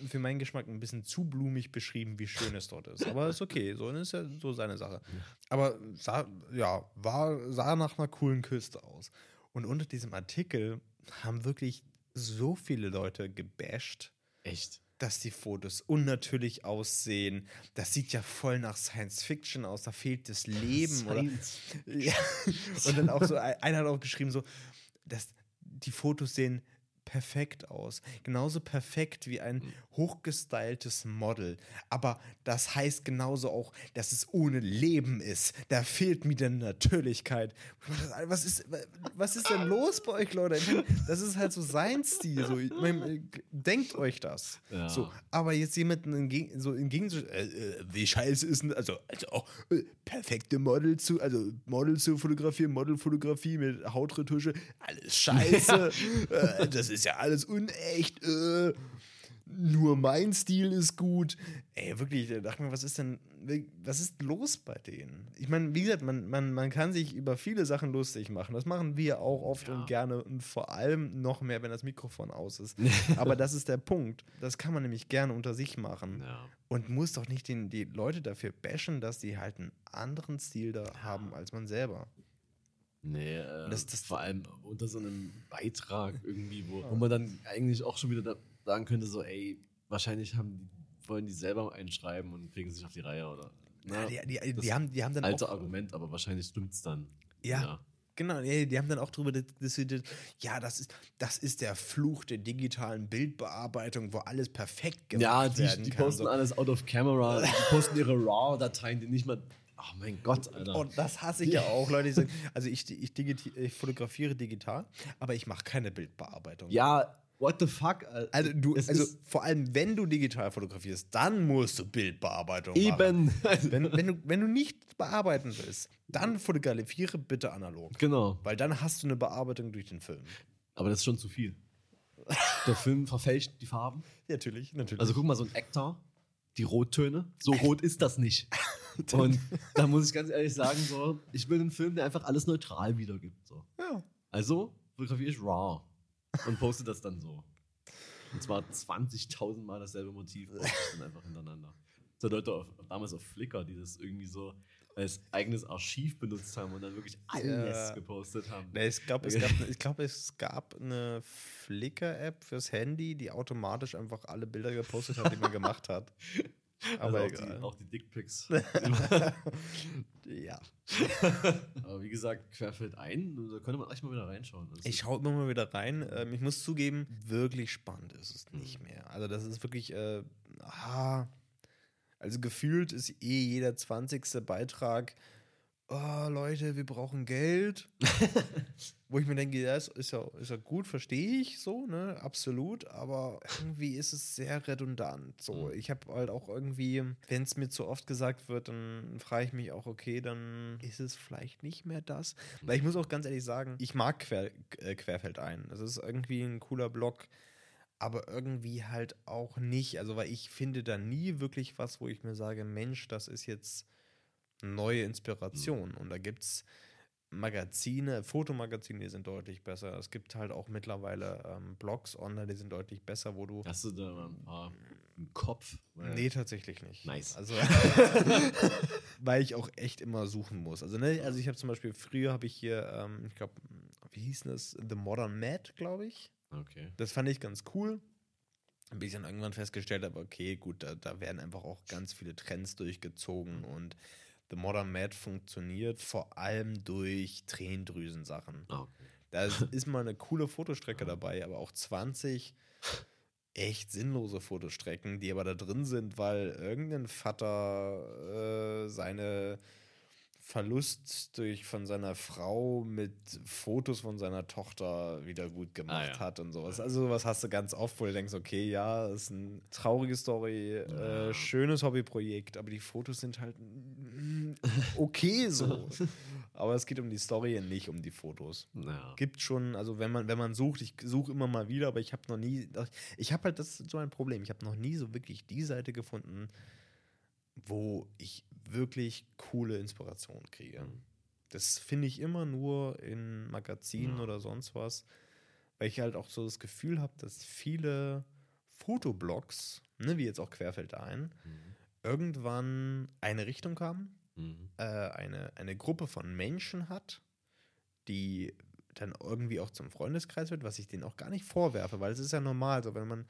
für meinen Geschmack ein bisschen zu blumig beschrieben, wie schön es dort ist. Aber ist okay, so ist ja so seine Sache. Aber sah, ja, war, sah nach einer coolen Küste aus. Und unter diesem Artikel haben wirklich so viele Leute gebasht, Echt. dass die Fotos unnatürlich aussehen. Das sieht ja voll nach Science Fiction aus, da fehlt das Leben. Oder, ja. Und dann auch so, einer hat auch geschrieben, so, dass die Fotos sehen perfekt aus. Genauso perfekt wie ein hochgestyltes Model. Aber das heißt genauso auch, dass es ohne Leben ist. Da fehlt mir die Natürlichkeit. Was ist, was ist denn los bei euch, Leute? Das ist halt so sein Stil. So, denkt euch das. Ja. So, aber jetzt jemanden in, Geg- so im Gegensatz, äh, äh, wie scheiße ist denn, also, also auch äh, perfekte Model zu, also Model zu fotografieren, Modelfotografie mit Hautretusche, alles [LAUGHS] scheiße. äh, das ist ja alles unecht. Äh, nur mein Stil ist gut. Ey, wirklich, da dachte ich mir, was ist denn, was ist los bei denen? Ich meine, wie gesagt, man, man, man kann sich über viele Sachen lustig machen. Das machen wir auch oft Ja. und gerne und vor allem noch mehr, wenn das Mikrofon aus ist. [LAUGHS] Aber das ist der Punkt. Das kann man nämlich gerne unter sich machen. Ja. Und muss doch nicht den, die Leute dafür bashen, dass die halt einen anderen Stil da haben als man selber. Nee, äh, Das- das- vor allem unter so einem Beitrag irgendwie, wo, [LAUGHS] wo man dann eigentlich auch schon wieder da sagen könnte, so, ey, wahrscheinlich haben die, wollen die selber einschreiben und kriegen sich auf die Reihe oder. Ja, Ne? die, die, die, haben, die haben dann auch, Argument, aber wahrscheinlich stimmt's dann. Ja. Genau, ja, die haben dann auch darüber diskutiert, ja, das ist, das ist der Fluch der digitalen Bildbearbeitung, wo alles perfekt gemacht Ja, die, werden die kann. posten so. alles out of camera, die posten ihre RAW-Dateien, die nicht mal. Oh mein Gott, Alter. Und das hasse ich ja auch, Leute, sagen, also ich, ich, ich fotografiere digital, aber ich mache keine Bildbearbeitung. ja, what the fuck? Also, du, Es also vor allem, wenn du digital fotografierst, dann musst du Bildbearbeitung machen. Eben. [LAUGHS] Wenn, wenn, du, wenn du nicht bearbeiten willst, dann fotografiere bitte analog. genau. Weil dann hast du eine Bearbeitung durch den Film. Aber das ist schon zu viel. Der Film verfälscht die Farben. [LAUGHS] Natürlich, natürlich. Also guck mal, so ein Actor, die Rottöne, so rot ist das nicht. [LAUGHS] Und da muss ich ganz ehrlich sagen, so, ich will einen Film, der einfach alles neutral wiedergibt. So. ja. Also fotografiere ich RAW und poste das dann so. Und zwar 20.000 Mal dasselbe Motiv dann einfach hintereinander. So Leute auf, damals auf Flickr, die das irgendwie so als eigenes Archiv benutzt haben und dann wirklich alles Ja. gepostet haben. Nee, ich glaube, es, glaub, es gab eine Flickr-App fürs Handy, die automatisch einfach alle Bilder gepostet hat, die man gemacht hat. [LAUGHS] Aber also auch, egal. Die, auch die Dickpics. [LAUGHS] ja. Aber wie gesagt, querfällt ein, da könnte man echt mal wieder reinschauen. Das Ich schaue immer mal wieder rein. Ähm, ich muss zugeben, wirklich spannend ist es nicht mehr. Also, das ist wirklich. Äh, ah, also, gefühlt ist eh jeder 20. Beitrag. Oh, Leute, wir brauchen Geld. [LAUGHS] Wo ich mir denke, ja, ist, ist, ja, ist ja gut, verstehe ich so, ne? Absolut. Aber irgendwie ist es sehr redundant. So, Mhm. ich habe halt auch irgendwie, wenn es mir zu oft gesagt wird, dann frage ich mich auch, okay, dann ist es vielleicht nicht mehr das. Weil ich muss auch ganz ehrlich sagen, ich mag Quer, äh, Querfeld ein. Das ist irgendwie ein cooler Blog, aber irgendwie halt auch nicht. Also, weil ich finde da nie wirklich was, wo ich mir sage, Mensch, das ist jetzt neue Inspiration. Und da gibt es Magazine, Fotomagazine, die sind deutlich besser. Es gibt halt auch mittlerweile ähm, Blogs online, die sind deutlich besser, wo du. Hast du da mal ein paar im Kopf? Nee, tatsächlich nicht. Nice. Also, [LAUGHS] weil ich auch echt immer suchen muss. Also, ne, also ich habe zum Beispiel, früher habe ich hier, ähm, ich glaube, wie hieß denn das? The Modern Mad, glaube ich. Okay. Das fand ich ganz cool. Bis ich dann irgendwann festgestellt habe, okay, gut, da, da werden einfach auch ganz viele Trends durchgezogen und The Modern Mad funktioniert vor allem durch Tränendrüsensachen. Ah, okay. Da ist- [LAUGHS] ist mal eine coole Fotostrecke dabei, aber auch 20 echt sinnlose Fotostrecken, die aber da drin sind, weil irgendein Vater äh, seine Verlust durch von seiner Frau mit Fotos von seiner Tochter wieder gut gemacht Ah, ja. hat und sowas. Also sowas hast du ganz oft, wo du denkst, okay, ja, ist eine traurige Story, äh, Ja. schönes Hobbyprojekt, aber die Fotos sind halt okay so. [LAUGHS] aber es geht um die Story und nicht um die Fotos Ja. gibt schon, also wenn man, wenn man sucht, ich suche immer mal wieder, aber ich habe noch nie, ich habe halt, das ist so ein Problem, ich habe noch nie so wirklich die Seite gefunden, wo ich wirklich coole Inspiration kriege. Mhm. Das finde ich immer nur in Magazinen Ja. oder sonst was, weil ich halt auch so das Gefühl habe, dass viele Fotoblogs, ne, wie jetzt auch Querfeld ein, Mhm. irgendwann eine Richtung haben Mhm. äh, eine, eine Gruppe von Menschen hat, die dann irgendwie auch zum Freundeskreis wird, was ich denen auch gar nicht vorwerfe, weil es ist ja normal, so wenn man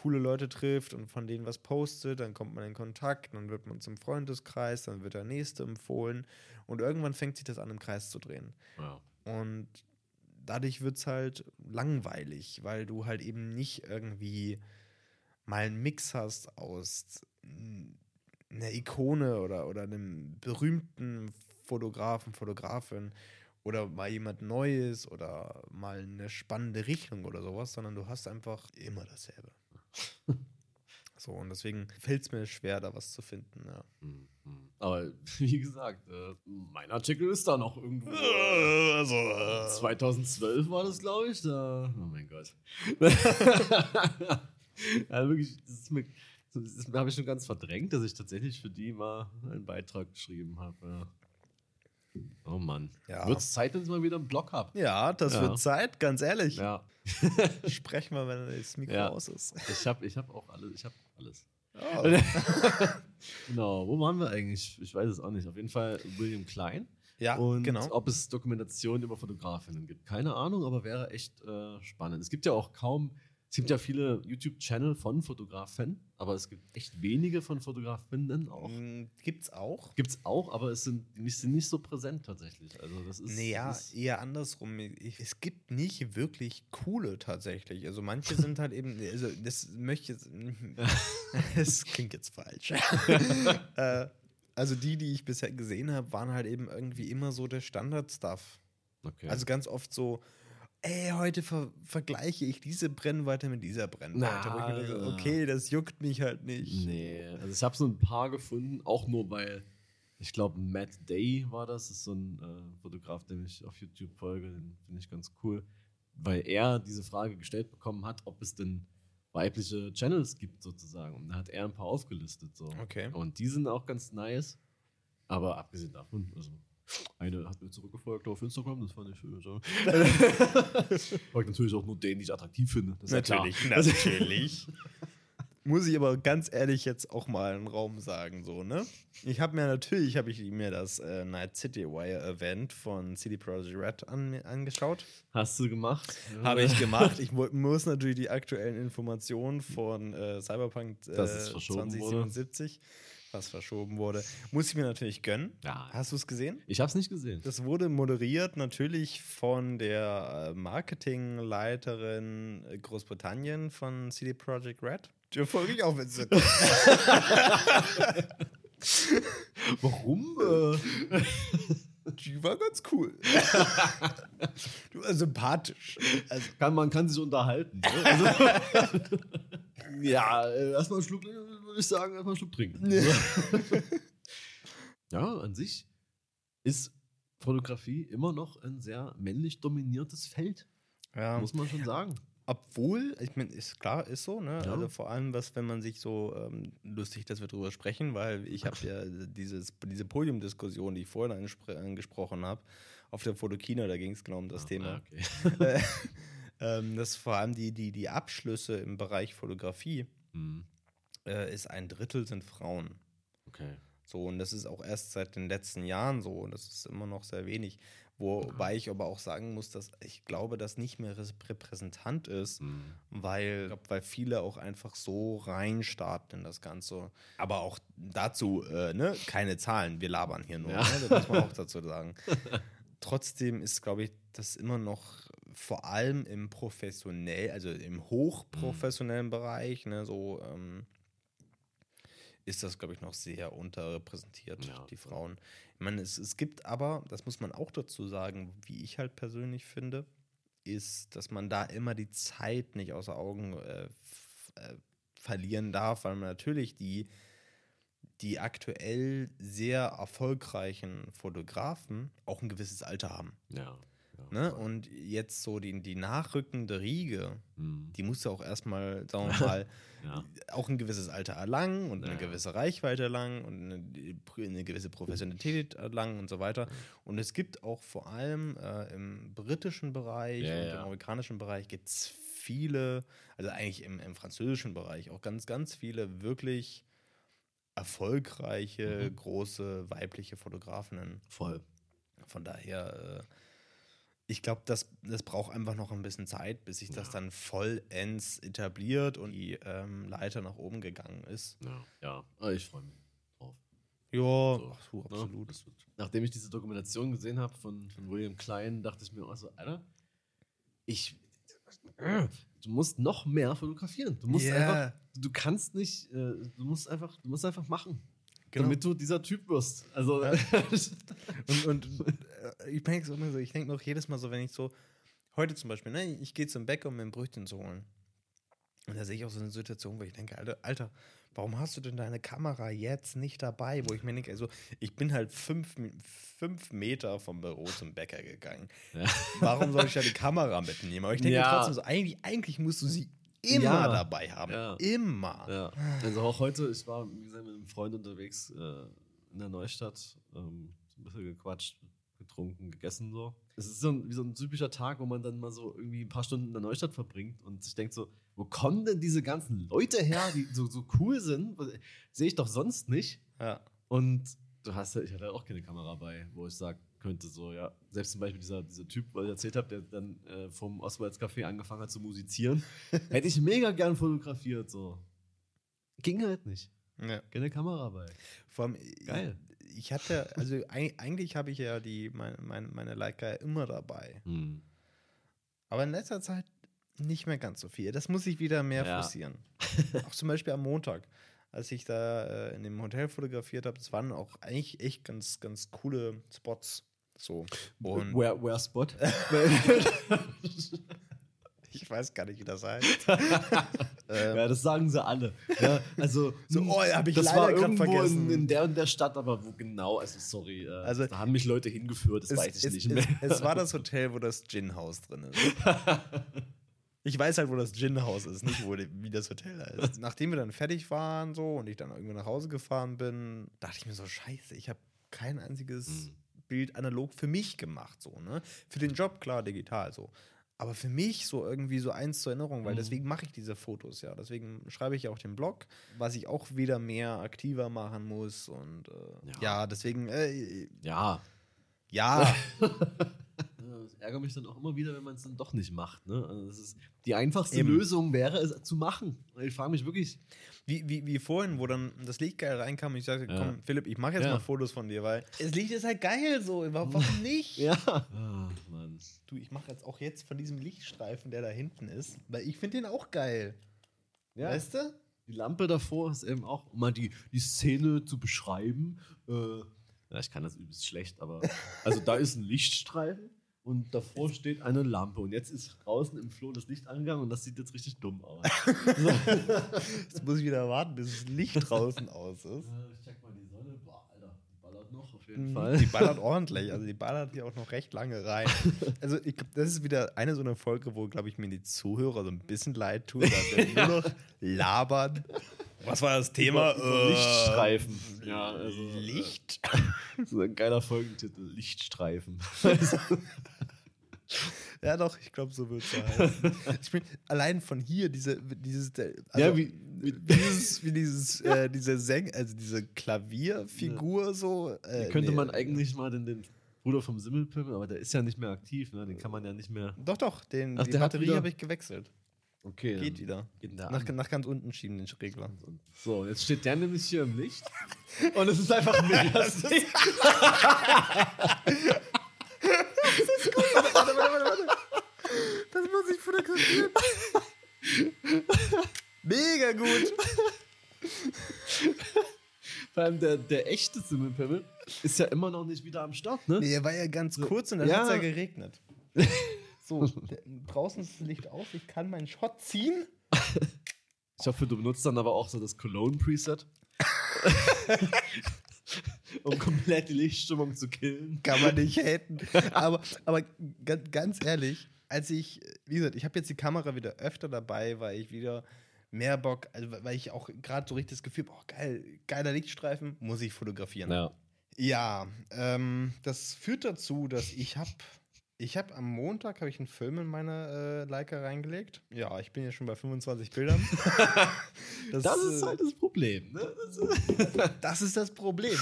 coole Leute trifft und von denen was postet, dann kommt man in Kontakt, dann wird man zum Freundeskreis, dann wird der nächste empfohlen und irgendwann fängt sich das an, im Kreis zu drehen. Ja. Und dadurch wird es halt langweilig, weil du halt eben nicht irgendwie mal einen Mix hast aus einer Ikone oder, oder einem berühmten Fotografen, Fotografin oder mal jemand Neues oder mal eine spannende Richtung oder sowas, sondern du hast einfach immer dasselbe. [LAUGHS] so, und deswegen fällt es mir schwer, da was zu finden. Ja. Mhm. Aber [LAUGHS] wie gesagt, äh, mein Artikel ist da noch irgendwo. Also, äh, 2012 war das, glaube ich. Da, oh mein Gott. [LAUGHS] ja, wirklich, das ist mir. Das habe ich schon ganz verdrängt, dass ich tatsächlich für die mal einen Beitrag geschrieben habe. Ja. Oh Mann. Ja. Wird es Zeit, dass ich mal wieder einen Blog habe? ja, das Ja. wird Zeit, ganz ehrlich. Ja. [LAUGHS] Sprechen wir, wenn das Mikro Ja. aus ist. Ich habe ich hab auch alles. Ich habe alles. Oh. [LAUGHS] Genau. Wo waren wir eigentlich? Ich weiß es auch nicht. Auf jeden Fall William Klein. Ja, und genau. ob es Dokumentationen über Fotografinnen gibt. Keine Ahnung, aber wäre echt äh, spannend. Es gibt ja auch kaum, es gibt ja viele YouTube-Channel von Fotografen, aber es gibt echt wenige von Fotografinnen auch. Mm, Gibt's auch. Gibt es auch, aber es sind nicht, sind nicht so präsent tatsächlich. Also das ist. Naja, ist, eher andersrum. Ich- Es gibt nicht wirklich coole tatsächlich. Also manche sind halt eben, also das möchte ich [LAUGHS] das klingt jetzt falsch. [LAUGHS] äh, also die, die ich bisher gesehen habe, waren halt eben irgendwie immer so der Standard-Stuff. okay. Also ganz oft so, ey, heute ver vergleiche ich diese Brennweite mit dieser Brennweite. Mir denke, Na. okay, das juckt mich halt nicht. Nee, also ich habe so ein paar gefunden, auch nur weil, ich glaube, Matt Day war das, ist so ein äh, Fotograf, dem ich auf YouTube folge, den finde ich ganz cool, weil er diese Frage gestellt bekommen hat, ob es denn weibliche Channels gibt sozusagen. Und da hat er ein paar aufgelistet. So. Okay. Und die sind auch ganz nice. Aber abgesehen davon, also eine hat mir zurückgefolgt auf Instagram, das fand ich schön. So. [LAUGHS] Folgt natürlich auch nur den, die ich attraktiv finde. Das ist ja klar. Natürlich, natürlich. [LAUGHS] Muss ich aber ganz ehrlich jetzt auch mal einen Raum sagen, so, ne? Ich habe mir natürlich, habe ich mir das äh, Night City Wire Event von CD Projekt Red an, angeschaut. Hast du gemacht? Habe ich gemacht. Ich mu- [LAUGHS] muss natürlich die aktuellen Informationen von äh, Cyberpunk äh, Dass es verschoben wurde. 2077, was verschoben wurde, muss ich mir natürlich gönnen. Ja. Hast du es gesehen? Ich habe es nicht gesehen. Das wurde moderiert natürlich von der äh, Marketingleiterin äh, Großbritannien von CD Projekt Red. Die folge ich auch mit Sinn. [LAUGHS] Warum? Äh, Die war ganz cool. [LAUGHS] du war sympathisch. Also, kann, man kann sich unterhalten. Ne? Also, [LAUGHS] ja, äh, erstmal einen Schluck, würde ich sagen, erstmal einen Schluck trinken. [LAUGHS] [LAUGHS] ja, an sich ist Fotografie immer noch ein sehr männlich dominiertes Feld, ja. muss man schon sagen. Obwohl, ich meine, ist klar, ist so, ne? Ja. Also vor allem, was, wenn man sich so ähm, lustig, dass wir drüber sprechen, weil ich habe ja dieses, diese Podiumdiskussion, die ich vorhin angespr- angesprochen habe, auf der Fotokina, da ging es genau um das Thema. Ah, okay. [LAUGHS] äh, ähm, dass vor allem die, die, die Abschlüsse im Bereich Fotografie Hm, äh, ist ein Drittel sind Frauen. okay. So, und das ist auch erst seit den letzten Jahren so und das ist immer noch sehr wenig. Wobei ich aber auch sagen muss, dass ich glaube, das nicht mehr repräsentant ist, Hm. weil, glaub, weil viele auch einfach so reinstarten in das Ganze. Aber auch dazu, äh, ne, keine Zahlen, wir labern hier nur, Ja. ne? das muss man auch dazu sagen. [LAUGHS] Trotzdem ist, glaube ich, das immer noch vor allem im professionell, also im hochprofessionellen Bereich, ne, so ähm, ist das, glaube ich, noch sehr unterrepräsentiert, Ja. die Frauen. Ich meine, es, es gibt aber, das muss man auch dazu sagen, wie ich halt persönlich finde, ist, dass man da immer die Zeit nicht außer Augen äh, äh, verlieren darf, weil man natürlich die, die aktuell sehr erfolgreichen Fotografen auch ein gewisses Alter haben. Ja. Ja. Ne? Und jetzt so die, die nachrückende Riege, Hm, die muss ja auch erstmal, sagen wir [LAUGHS] mal, ja. auch ein gewisses Alter erlangen und eine Ja. gewisse Reichweite erlangen und eine, eine gewisse Professionalität erlangen und so weiter. Und es gibt auch vor allem äh, im britischen Bereich und im amerikanischen Bereich gibt es viele, also eigentlich im, im französischen Bereich auch ganz, ganz viele wirklich erfolgreiche, Mhm. große weibliche Fotografinnen. Voll. Von daher, äh, ich glaube, das, das braucht einfach noch ein bisschen Zeit, bis sich das Ja. dann vollends etabliert und die ähm, Leiter nach oben gegangen ist. Ja. ja. Aber ich freue mich drauf. Ja, So, so, Ne? absolut. Das wird- Nachdem ich diese Dokumentation gesehen habe von, von William Klein, dachte ich mir auch so, Alter, ich, du musst noch mehr fotografieren. Du musst Ja. einfach, du kannst nicht, äh, du musst einfach, du musst einfach machen. Genau. Damit du dieser Typ wirst. Also, Ja. [LAUGHS] Und, und äh, ich denke immer so, ich denke noch jedes Mal so, wenn ich so, heute zum Beispiel, ne, ich gehe zum Bäcker, um mir ein Brötchen zu holen. Und da sehe ich auch so eine Situation, wo ich denke, Alter, Alter, warum hast du denn deine Kamera jetzt nicht dabei? Wo ich mir denke, also ich bin halt fünf, fünf Meter vom Büro zum Bäcker gegangen. Ja. Warum soll ich da die Kamera mitnehmen? Aber ich denke Ja. trotzdem so, eigentlich, eigentlich musst du sie immer Ja. dabei haben. Ja. Immer. Ja, also auch heute, ich war wie gesagt, mit einem Freund unterwegs äh, in der Neustadt, ähm, ein bisschen gequatscht, getrunken, gegessen so. Es ist so ein, wie so ein typischer Tag, wo man dann mal so irgendwie ein paar Stunden in der Neustadt verbringt und sich denkt so, wo kommen denn diese ganzen Leute her, die so, so cool sind? Sehe ich doch sonst nicht. Ja. Und du hast ja, ich hatte auch keine Kamera bei, wo ich sagen könnte, so, ja, selbst zum Beispiel dieser, dieser Typ, weil ich erzählt habe, der dann äh, vom Oswalds Café angefangen hat zu musizieren, [LAUGHS] hätte ich mega gern fotografiert, so. Ging halt nicht. ja. Keine Kamera bei. Vor allem, Geil. Ich hatte, also eig- eigentlich habe ich ja die, meine, meine, meine Leica immer dabei. Hm. Aber in letzter Zeit nicht mehr ganz so viel. Das muss ich wieder mehr Ja. forcieren. [LAUGHS] auch zum Beispiel am Montag, als ich da äh, in dem Hotel fotografiert habe, das waren auch eigentlich echt ganz, ganz coole Spots. So. Und Where, where Spot? [LAUGHS] ich weiß gar nicht, wie das heißt. [LAUGHS] ähm, ja, das sagen sie alle. Ja, also, [LAUGHS] So, oh, hab ich das leider war irgendwo vergessen. In, in der und der Stadt, aber wo genau? Also, sorry. Äh, Also, da haben mich Leute hingeführt, das es, weiß ich es, nicht es, mehr. es war das Hotel, wo das Gin-Haus drin ist. Ich weiß halt, wo das Gin-Haus ist, nicht wo, wie das Hotel heißt. Nachdem wir dann fertig waren so und ich dann irgendwie nach Hause gefahren bin, dachte ich mir so, scheiße, ich habe kein einziges Mhm. Bild analog für mich gemacht. So, ne? Für den Job, klar, digital so. Aber für mich so irgendwie so eins zur Erinnerung, weil Mhm. deswegen mache ich diese Fotos, ja. Deswegen schreibe ich ja auch den Blog, was ich auch wieder mehr aktiver machen muss. Und äh, ja. Ja. deswegen, äh, ja. Ja, [LAUGHS] Ich ärgere mich dann auch immer wieder, wenn man es dann doch nicht macht. Ne? Also das ist, die einfachste Eben. Lösung wäre es zu machen. Ich frage mich wirklich, Wie, wie, wie vorhin, wo dann das Licht geil reinkam und ich sagte, Ja. komm, Philipp, ich mache jetzt Ja. mal Fotos von dir, weil das Licht ist halt geil so. Wa- Warum nicht? ja. Ah, Mann. Du, ich mache jetzt auch jetzt von diesem Lichtstreifen, der da hinten ist, weil ich finde den auch geil. Ja. Weißt du? Die Lampe davor ist eben auch, um mal die, die Szene zu beschreiben. Äh, ja, ich kann das übelst schlecht, aber. Also da ist ein Lichtstreifen und davor steht eine Lampe. Und jetzt ist draußen im Floh das Licht angegangen und das sieht jetzt richtig dumm aus. so. [LAUGHS] Jetzt muss ich wieder warten, bis das Licht [LAUGHS] draußen aus ist. Ich check mal die Sonne. Boah, Alter, die ballert noch auf jeden Mhm, Fall. Die [LAUGHS] ballert ordentlich, also die ballert hier auch noch recht lange rein. Also ich, glaub, das ist wieder eine so eine Folge, wo, glaube ich, mir die Zuhörer so ein bisschen leid tun, weil wir nur noch labern. Was war das Thema? Über- Äh, Lichtstreifen. Ja, also, äh, Licht? So ein geiler Folgentitel: Lichtstreifen. [LAUGHS] Ja, doch, ich glaube, so wird es heißen. ich bin allein von hier, diese, dieses, also, Ja, wie- wie, [LAUGHS] dieses, wie dieses, äh, diese Säng, also diese Klavierfigur so. Äh, könnte nee. man eigentlich mal den, den Bruder vom Simmelpimmel, aber der ist ja nicht mehr aktiv, ne? den kann man ja nicht mehr. Doch, doch, den, Ach, die Batterie habe ich gewechselt. Okay. Geht wieder. Geht Nach, an. nach ganz unten schieben den Regler. So, jetzt steht der nämlich hier im Licht. [LAUGHS] Und es ist einfach [LAUGHS] mega [LAUGHS] sick. Warte, warte, warte, warte. Das muss ich fotografieren. Mega gut. Vor allem der, der echte Simmelpimmel ist ja immer noch nicht wieder am Start, ne? Nee, er war ja ganz kurz und dann Ja. hat es ja geregnet. So, [LAUGHS] draußen ist das Licht aus, ich kann meinen Shot ziehen. Ich hoffe, du benutzt dann aber auch so das Cologne-Preset. [LAUGHS] um komplett die Lichtstimmung zu killen. Kann man nicht haten. [LAUGHS] Aber, aber ga- ganz ehrlich, als ich, wie gesagt, ich habe jetzt die Kamera wieder öfter dabei, weil ich wieder mehr Bock, also weil ich auch gerade so richtig das Gefühl, boah, geil, geiler Lichtstreifen, muss ich fotografieren. Ja. Ja, ähm, das führt dazu, dass ich habe, ich habe am Montag habe ich einen Film in meine äh, Leica reingelegt. Ja, ich bin ja schon bei 25 Bildern. [LAUGHS] das, Das ist äh, halt das Problem, ne? [LAUGHS] Das ist das Problem.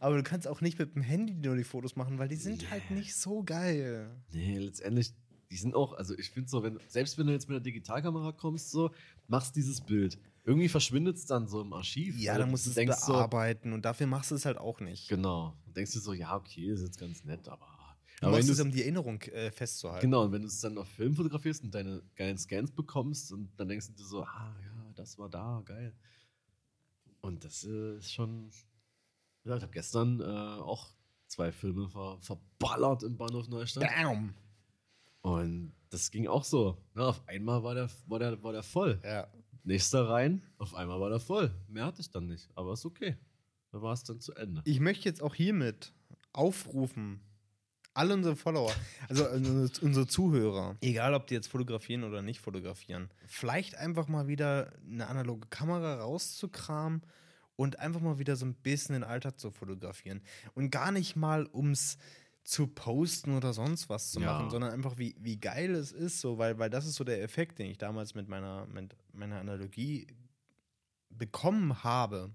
Aber du kannst auch nicht mit dem Handy nur die Fotos machen, weil die sind halt nicht so geil. Nee, letztendlich, die sind auch, also ich finde so, wenn, selbst wenn du jetzt mit der Digitalkamera kommst, so, machst dieses Bild. Irgendwie verschwindet es dann so im Archiv. Ja, dann du musst du es denkst so, bearbeiten und dafür machst du es halt auch nicht. Genau. Und denkst du so, ja, okay, ist jetzt ganz nett, aber Aber du es, um die Erinnerung äh, festzuhalten. Genau, und wenn du es dann auf Film fotografierst und deine geilen Scans bekommst und dann denkst du dir so, ah ja, das war da, geil. Und das äh, ist schon. Ja, ich habe gestern äh, auch zwei Filme ver verballert im Bahnhof Neustadt. Bam! Und das ging auch so. Ne? Auf einmal war der, war, der, war der voll. Ja. Nächster rein, auf einmal war der voll. Mehr hatte ich dann nicht. Aber ist okay. Da war es dann zu Ende. Ich möchte jetzt auch hiermit aufrufen, alle unsere Follower, also unsere, Zuhörer, egal ob die jetzt fotografieren oder nicht fotografieren, vielleicht einfach mal wieder eine analoge Kamera rauszukramen und einfach mal wieder so ein bisschen den Alltag zu fotografieren. Und gar nicht mal ums zu posten oder sonst was zu Ja. machen, sondern einfach wie, wie geil es ist, so, weil, weil das ist so der Effekt, den ich damals mit meiner, mit meiner Analogie bekommen habe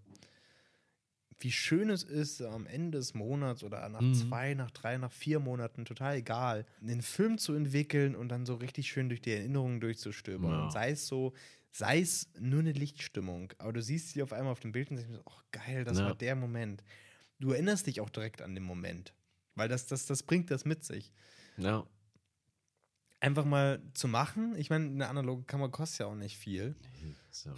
wie schön es ist, am Ende des Monats oder nach Mhm. zwei, nach drei, nach vier Monaten, total egal, einen Film zu entwickeln und dann so richtig schön durch die Erinnerungen durchzustöbern. Ja. Und sei es so, sei es nur eine Lichtstimmung, aber du siehst sie auf einmal auf dem Bild und denkst, so, oh geil, das Ja. war der Moment. Du erinnerst dich auch direkt an den Moment, weil das, das, das bringt das mit sich. Ja. Einfach mal zu machen, ich meine, eine analoge Kamera kostet ja auch nicht viel.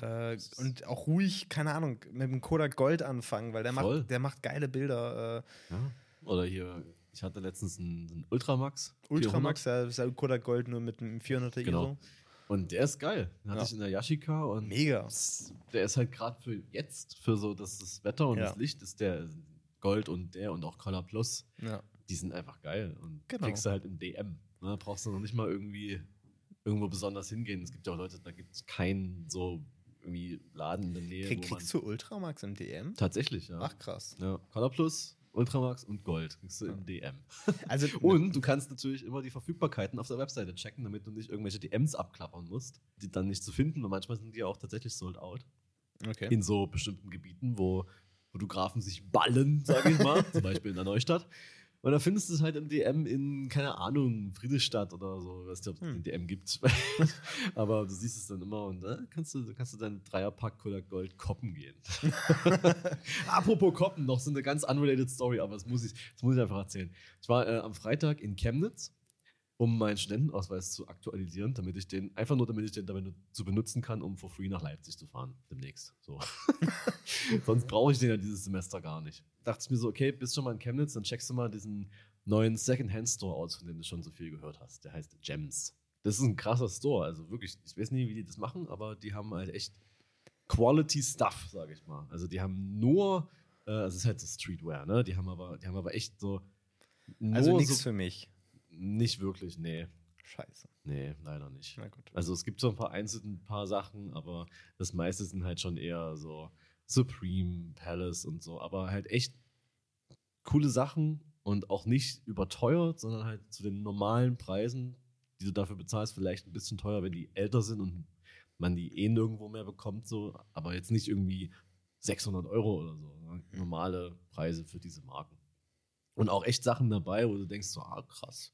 Ja- Äh, und auch ruhig, keine Ahnung, mit dem Kodak Gold anfangen, weil der Voll. macht, der macht geile Bilder. Äh, ja. Oder hier, ich hatte letztens einen, einen Ultramax. Ultramax, der ist ja Kodak Gold nur mit einem 400er Genau. ISO. Und der ist geil. Den hatte Ja. ich in der Yashica und Mega. der ist halt gerade für jetzt, für so das, das Wetter und Ja. das Licht, ist der Gold und der und auch Color Plus, Ja. die sind einfach geil. Und Genau. kriegst du halt im DM. Ne? Brauchst du noch nicht mal irgendwie irgendwo besonders hingehen. Es gibt ja auch Leute, da gibt es keinen so irgendwie Laden in der Nähe. Krieg, kriegst du Ultramax im DM? Tatsächlich, ja. Ach krass. ja. Color Plus, Ultramax und Gold kriegst du Ja. im DM. [LAUGHS] Also, [LAUGHS] Und du kannst natürlich immer die Verfügbarkeiten auf der Webseite checken, damit du nicht irgendwelche DMs abklappern musst, die dann nicht zu finden. Und manchmal sind die ja auch tatsächlich sold out. okay. In so bestimmten Gebieten, wo Fotografen sich ballen, sage ich mal. [LAUGHS] zum Beispiel in der Neustadt. Und da findest du es halt im DM in, keine Ahnung, Friedrichstadt oder so. Ich weiß nicht, ob es Hm. den DM gibt. [LAUGHS] Aber du siehst es dann immer und da kannst du, kannst du deinen Dreierpack Kodak Gold koppen gehen. [LAUGHS] [LAUGHS] Apropos koppen, noch so eine ganz unrelated Story, aber das muss ich, das muss ich einfach erzählen. Ich war äh, am Freitag in Chemnitz, um meinen Studentenausweis zu aktualisieren, damit ich den, einfach nur damit ich den damit zu benutzen kann, um for free nach Leipzig zu fahren, demnächst. So. [LAUGHS] Sonst brauche ich den ja dieses Semester gar nicht. Dachte ich mir so, okay, bist schon mal in Chemnitz, dann checkst du mal diesen neuen Secondhand-Store aus, von dem du schon so viel gehört hast. Der heißt Gems. Das ist ein krasser Store, also wirklich, ich weiß nicht, wie die das machen, aber die haben halt echt Quality Stuff, sage ich mal. Also die haben nur, äh, also es ist halt so Streetwear, ne? Die haben aber, die haben aber echt so also nichts so, für mich. Nicht wirklich, nee. Scheiße. Nee, leider nicht. Na gut. Also es gibt so ein paar einzelne ein paar Sachen, aber das meiste sind halt schon eher so Supreme, Palace und so, aber halt echt coole Sachen und auch nicht überteuert, sondern halt zu den normalen Preisen, die du dafür bezahlst, vielleicht ein bisschen teuer, wenn die älter sind und man die eh nirgendwo mehr bekommt, so, aber jetzt nicht irgendwie 600 Euro oder so. Ne? Mhm. Normale Preise für diese Marken. Und auch echt Sachen dabei, wo du denkst, so, ah, krass.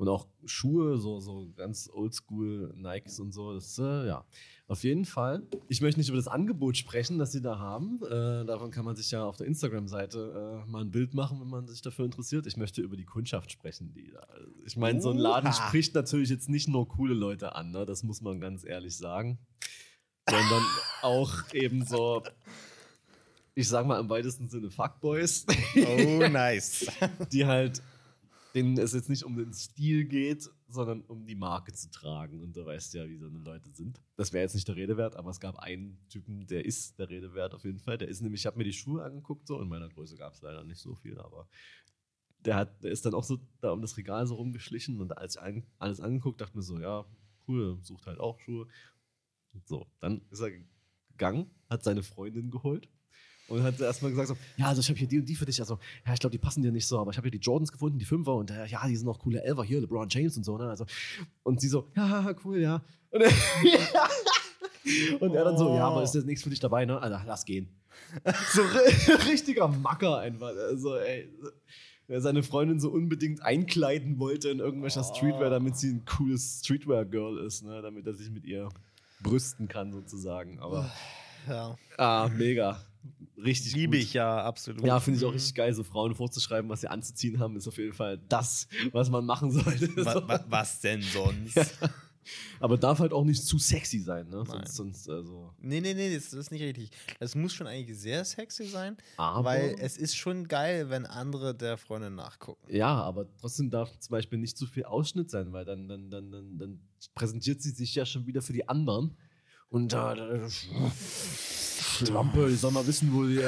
Und auch Schuhe, so, so ganz oldschool Nikes und so. Das, äh, ja, auf jeden Fall. Ich möchte nicht über das Angebot sprechen, das sie da haben. Äh, davon kann man sich ja auf der Instagram-Seite äh, mal ein Bild machen, wenn man sich dafür interessiert. Ich möchte über die Kundschaft sprechen. Die da, ich meine, so ein Laden spricht natürlich jetzt nicht nur coole Leute an, ne? das muss man ganz ehrlich sagen. Sondern [LAUGHS] auch eben so, ich sag mal im weitesten Sinne Fuckboys Oh, nice. [LAUGHS] die halt, denen es jetzt nicht um den Stil geht, sondern um die Marke zu tragen. Und du weißt ja, wie so eine Leute sind. Das wäre jetzt nicht der Rede wert, aber es gab einen Typen, der ist der Rede wert auf jeden Fall. Der ist nämlich, ich habe mir die Schuhe angeguckt, so in meiner Größe gab es leider nicht so viel, aber der, hat, der ist dann auch so da um das Regal so rumgeschlichen und als ich an, alles angeguckt, dachte mir so, ja, cool, sucht halt auch Schuhe. So, dann ist er gegangen, hat seine Freundin geholt und hat erstmal gesagt so, ja, also ich habe hier die und die für dich. Also, ja, ich glaube, die passen dir nicht so, aber ich habe hier die Jordans gefunden, die Fünfer und äh, ja, die sind auch coole Elfer hier, LeBron James und so, ne? Also, und sie so, ja, cool, ja. Und, [LAUGHS] und er dann so, ja, aber ist jetzt nichts für dich dabei, ne? Also, lass gehen. [LAUGHS] So ri- richtiger Macker einfach. Also, ey. Der seine Freundin so unbedingt einkleiden wollte in irgendwelcher Oh. Streetwear, damit sie ein cooles Streetwear-Girl ist, ne? Damit er sich mit ihr brüsten kann, sozusagen. Aber ja. Ah, mega. Richtig Liebe gut. ich ja absolut. Ja, finde ich auch Mhm. richtig geil, so Frauen vorzuschreiben, was sie anzuziehen haben, ist auf jeden Fall das, was man machen sollte. Wa So. wa was denn sonst? Ja. Aber darf halt auch nicht zu sexy sein, ne? Nein. Sonst, sonst also. Nee, nee, nee, das, das ist nicht richtig. Es muss schon eigentlich sehr sexy sein, Aber, weil es ist schon geil, wenn andere der Freundin nachgucken. ja, aber trotzdem darf zum Beispiel nicht zu viel Ausschnitt sein, weil dann, dann, dann, dann, dann präsentiert sie sich ja schon wieder für die anderen. Und da, da Schlampe, ich soll mal wissen, wo die. [LAUGHS]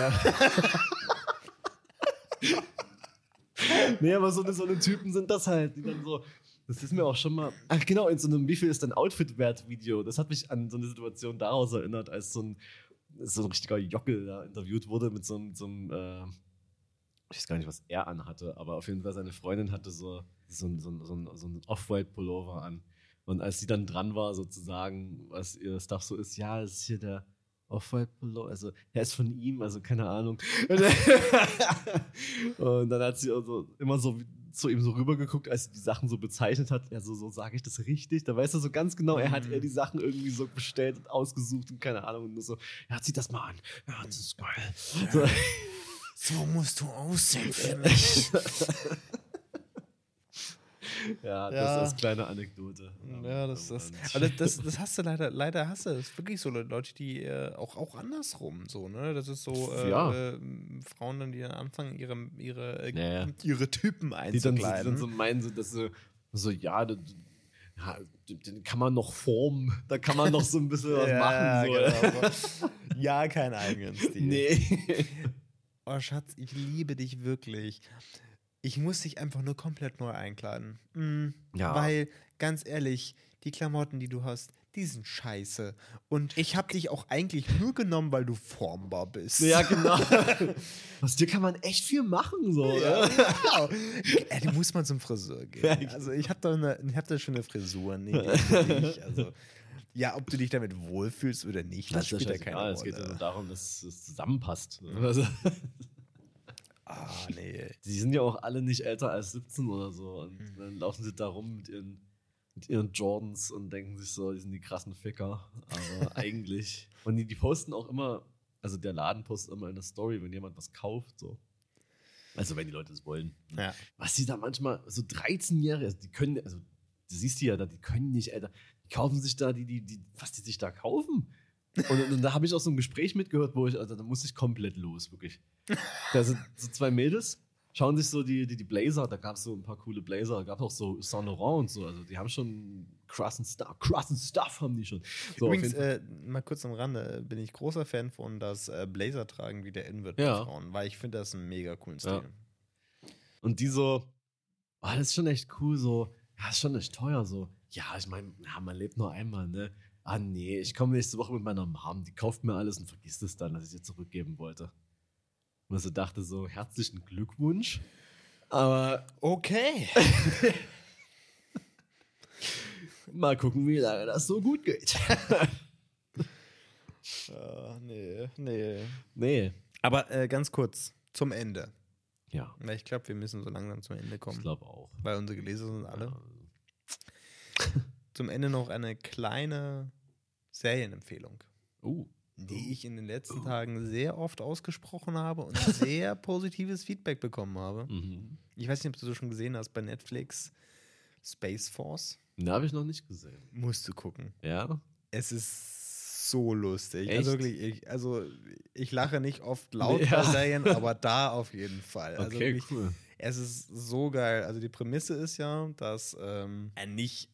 nee, aber so eine, so eine Typen sind das halt, die dann so. Das ist mir auch schon mal. Ach, genau, in so einem Wie viel ist dein Outfit wert Video. Das hat mich an so eine Situation daraus erinnert, als so ein, so ein richtiger Jockel da interviewt wurde mit so einem. So einem äh, ich weiß gar nicht, was er anhatte, aber auf jeden Fall seine Freundin hatte so, so, so, so, so einen Off-White-Pullover an. Und als sie dann dran war, sozusagen, was ihr Stuff so ist, ja, es ist hier der Off-White-Pullover, also er ist von ihm, also keine Ahnung. [LAUGHS] Und dann hat sie also immer so zu ihm so rübergeguckt, als sie die Sachen so bezeichnet hat. Ja, so, so sage ich das richtig? Da weiß er so ganz genau, er hat Mhm. ihr die Sachen irgendwie so bestellt und ausgesucht und keine Ahnung. Und nur so, ja, zieh das mal an. Ja, das ist geil. So. So musst du aussehen [LAUGHS] für mich. [LAUGHS] Ja, das Ja. als kleine Anekdote. Ja, das, das, dann- aber das, das, hast du leider, leider hast du das ist wirklich so Leute, die äh, auch, auch andersrum so, ne? Das ist so äh, Ja. äh, Frauen dann, die dann anfangen, ihre, ihre, äh, Ja, ja. ihre Typen die dann, so- die einzukleiden. dann so meinen, so, dass so, so ja, das, ja, den kann man noch formen, da kann man noch so ein bisschen [LAUGHS] was machen. So. genau. ja, kein eigenen [LAUGHS] Stil. Nee. Oh, Schatz, ich liebe dich wirklich. Ich muss dich einfach nur komplett neu einkleiden. Mm, Ja. Weil, ganz ehrlich, die Klamotten, die du hast, die sind scheiße. Und ich habe dich auch eigentlich nur genommen, weil du formbar bist. Ja, genau. [LAUGHS] Aus dir kann man echt viel machen, so. Ja, genau. Ey, du musst mal zum Friseur gehen. Also ich habe da, eine- ich hab da schon eine Frisur. Nee, nicht. Also, ja, ob du dich damit wohlfühlst oder nicht, das, Das ist spielt ja scheißegal. keine Es geht Rolle. nur darum, dass es zusammenpasst. Also, Ah, [LAUGHS] nee. die sind ja auch alle nicht älter als 17 oder so. Und Mhm. dann laufen sie da rum mit ihren, mit ihren Jordans und denken sich so, die sind die krassen Ficker. Aber [LAUGHS] eigentlich. Und die, die posten auch immer, also der Laden postet immer in der Story, wenn jemand was kauft. So. Also wenn die Leute es wollen. Ja. Was die da manchmal, so 13-Jährige, also die können, also du siehst die ja da, die können nicht, Alter. Die kaufen sich da, die, die, die, was die sich da kaufen. Und, und da habe ich auch so ein Gespräch mitgehört, wo ich, also da muss ich komplett los, wirklich. Da sind so zwei Mädels, schauen sich so die, die, die Blazer, da gab es so ein paar coole Blazer, da gab es auch so Saint Laurent und so, also die haben schon krassen Stuff, krassen Stuff haben die schon. So, Übrigens, äh, mal kurz am Rande, äh, bin ich großer Fan von, dass äh, Blazer tragen wieder in wird Ja. bei Frauen, weil ich finde das einen mega coolen Stil. Ja. Und die so, oh, das ist schon echt cool, so, ja, ist schon echt teuer, so. Ja, ich meine, ja, man lebt nur einmal, ne? Ah, nee, ich komme nächste Woche mit meiner Mom, die kauft mir alles und vergisst es dann, dass ich ihr zurückgeben wollte. Und so dachte so, herzlichen Glückwunsch. Aber Okay. [LAUGHS] mal gucken, wie lange das so gut geht. [LAUGHS] Ah, nee, nee. nee. Aber äh, ganz kurz, zum Ende. Ja, Weil ich glaube, wir müssen so langsam zum Ende ich kommen. glaube auch. Weil unsere Geleser sind alle. Ja. [LAUGHS] Zum Ende noch eine kleine Serienempfehlung, Uh. die ich in den letzten Tagen sehr oft ausgesprochen habe und [LAUGHS] sehr positives Feedback bekommen habe. Mhm. Ich weiß nicht, ob du das schon gesehen hast bei Netflix. Space Force. Den habe ich noch nicht gesehen. Musst du gucken. Ja? Es ist so lustig. Echt? Also wirklich, ich, also ich lache nicht oft laut bei Ja. Serien, aber da auf jeden Fall. Also Okay, wirklich, cool. Es ist so geil. Also die Prämisse ist ja, dass ähm, ein nicht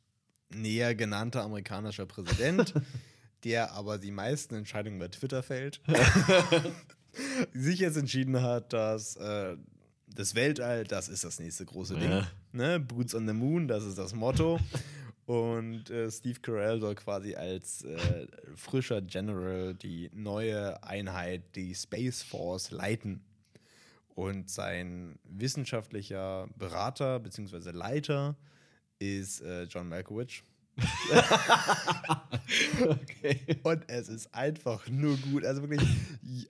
näher genannter amerikanischer Präsident, [LAUGHS] der aber die meisten Entscheidungen bei Twitter fällt, [LAUGHS] sich jetzt entschieden hat, dass äh, das Weltall, das ist das nächste große Ding. Ja. Ne? Boots on the Moon, das ist das Motto. Und äh, Steve Carell soll quasi als äh, frischer General die neue Einheit, die Space Force, leiten. Und sein wissenschaftlicher Berater bzw. Leiter ist äh, John Malkovich. okay. Und es ist einfach nur gut. Also wirklich,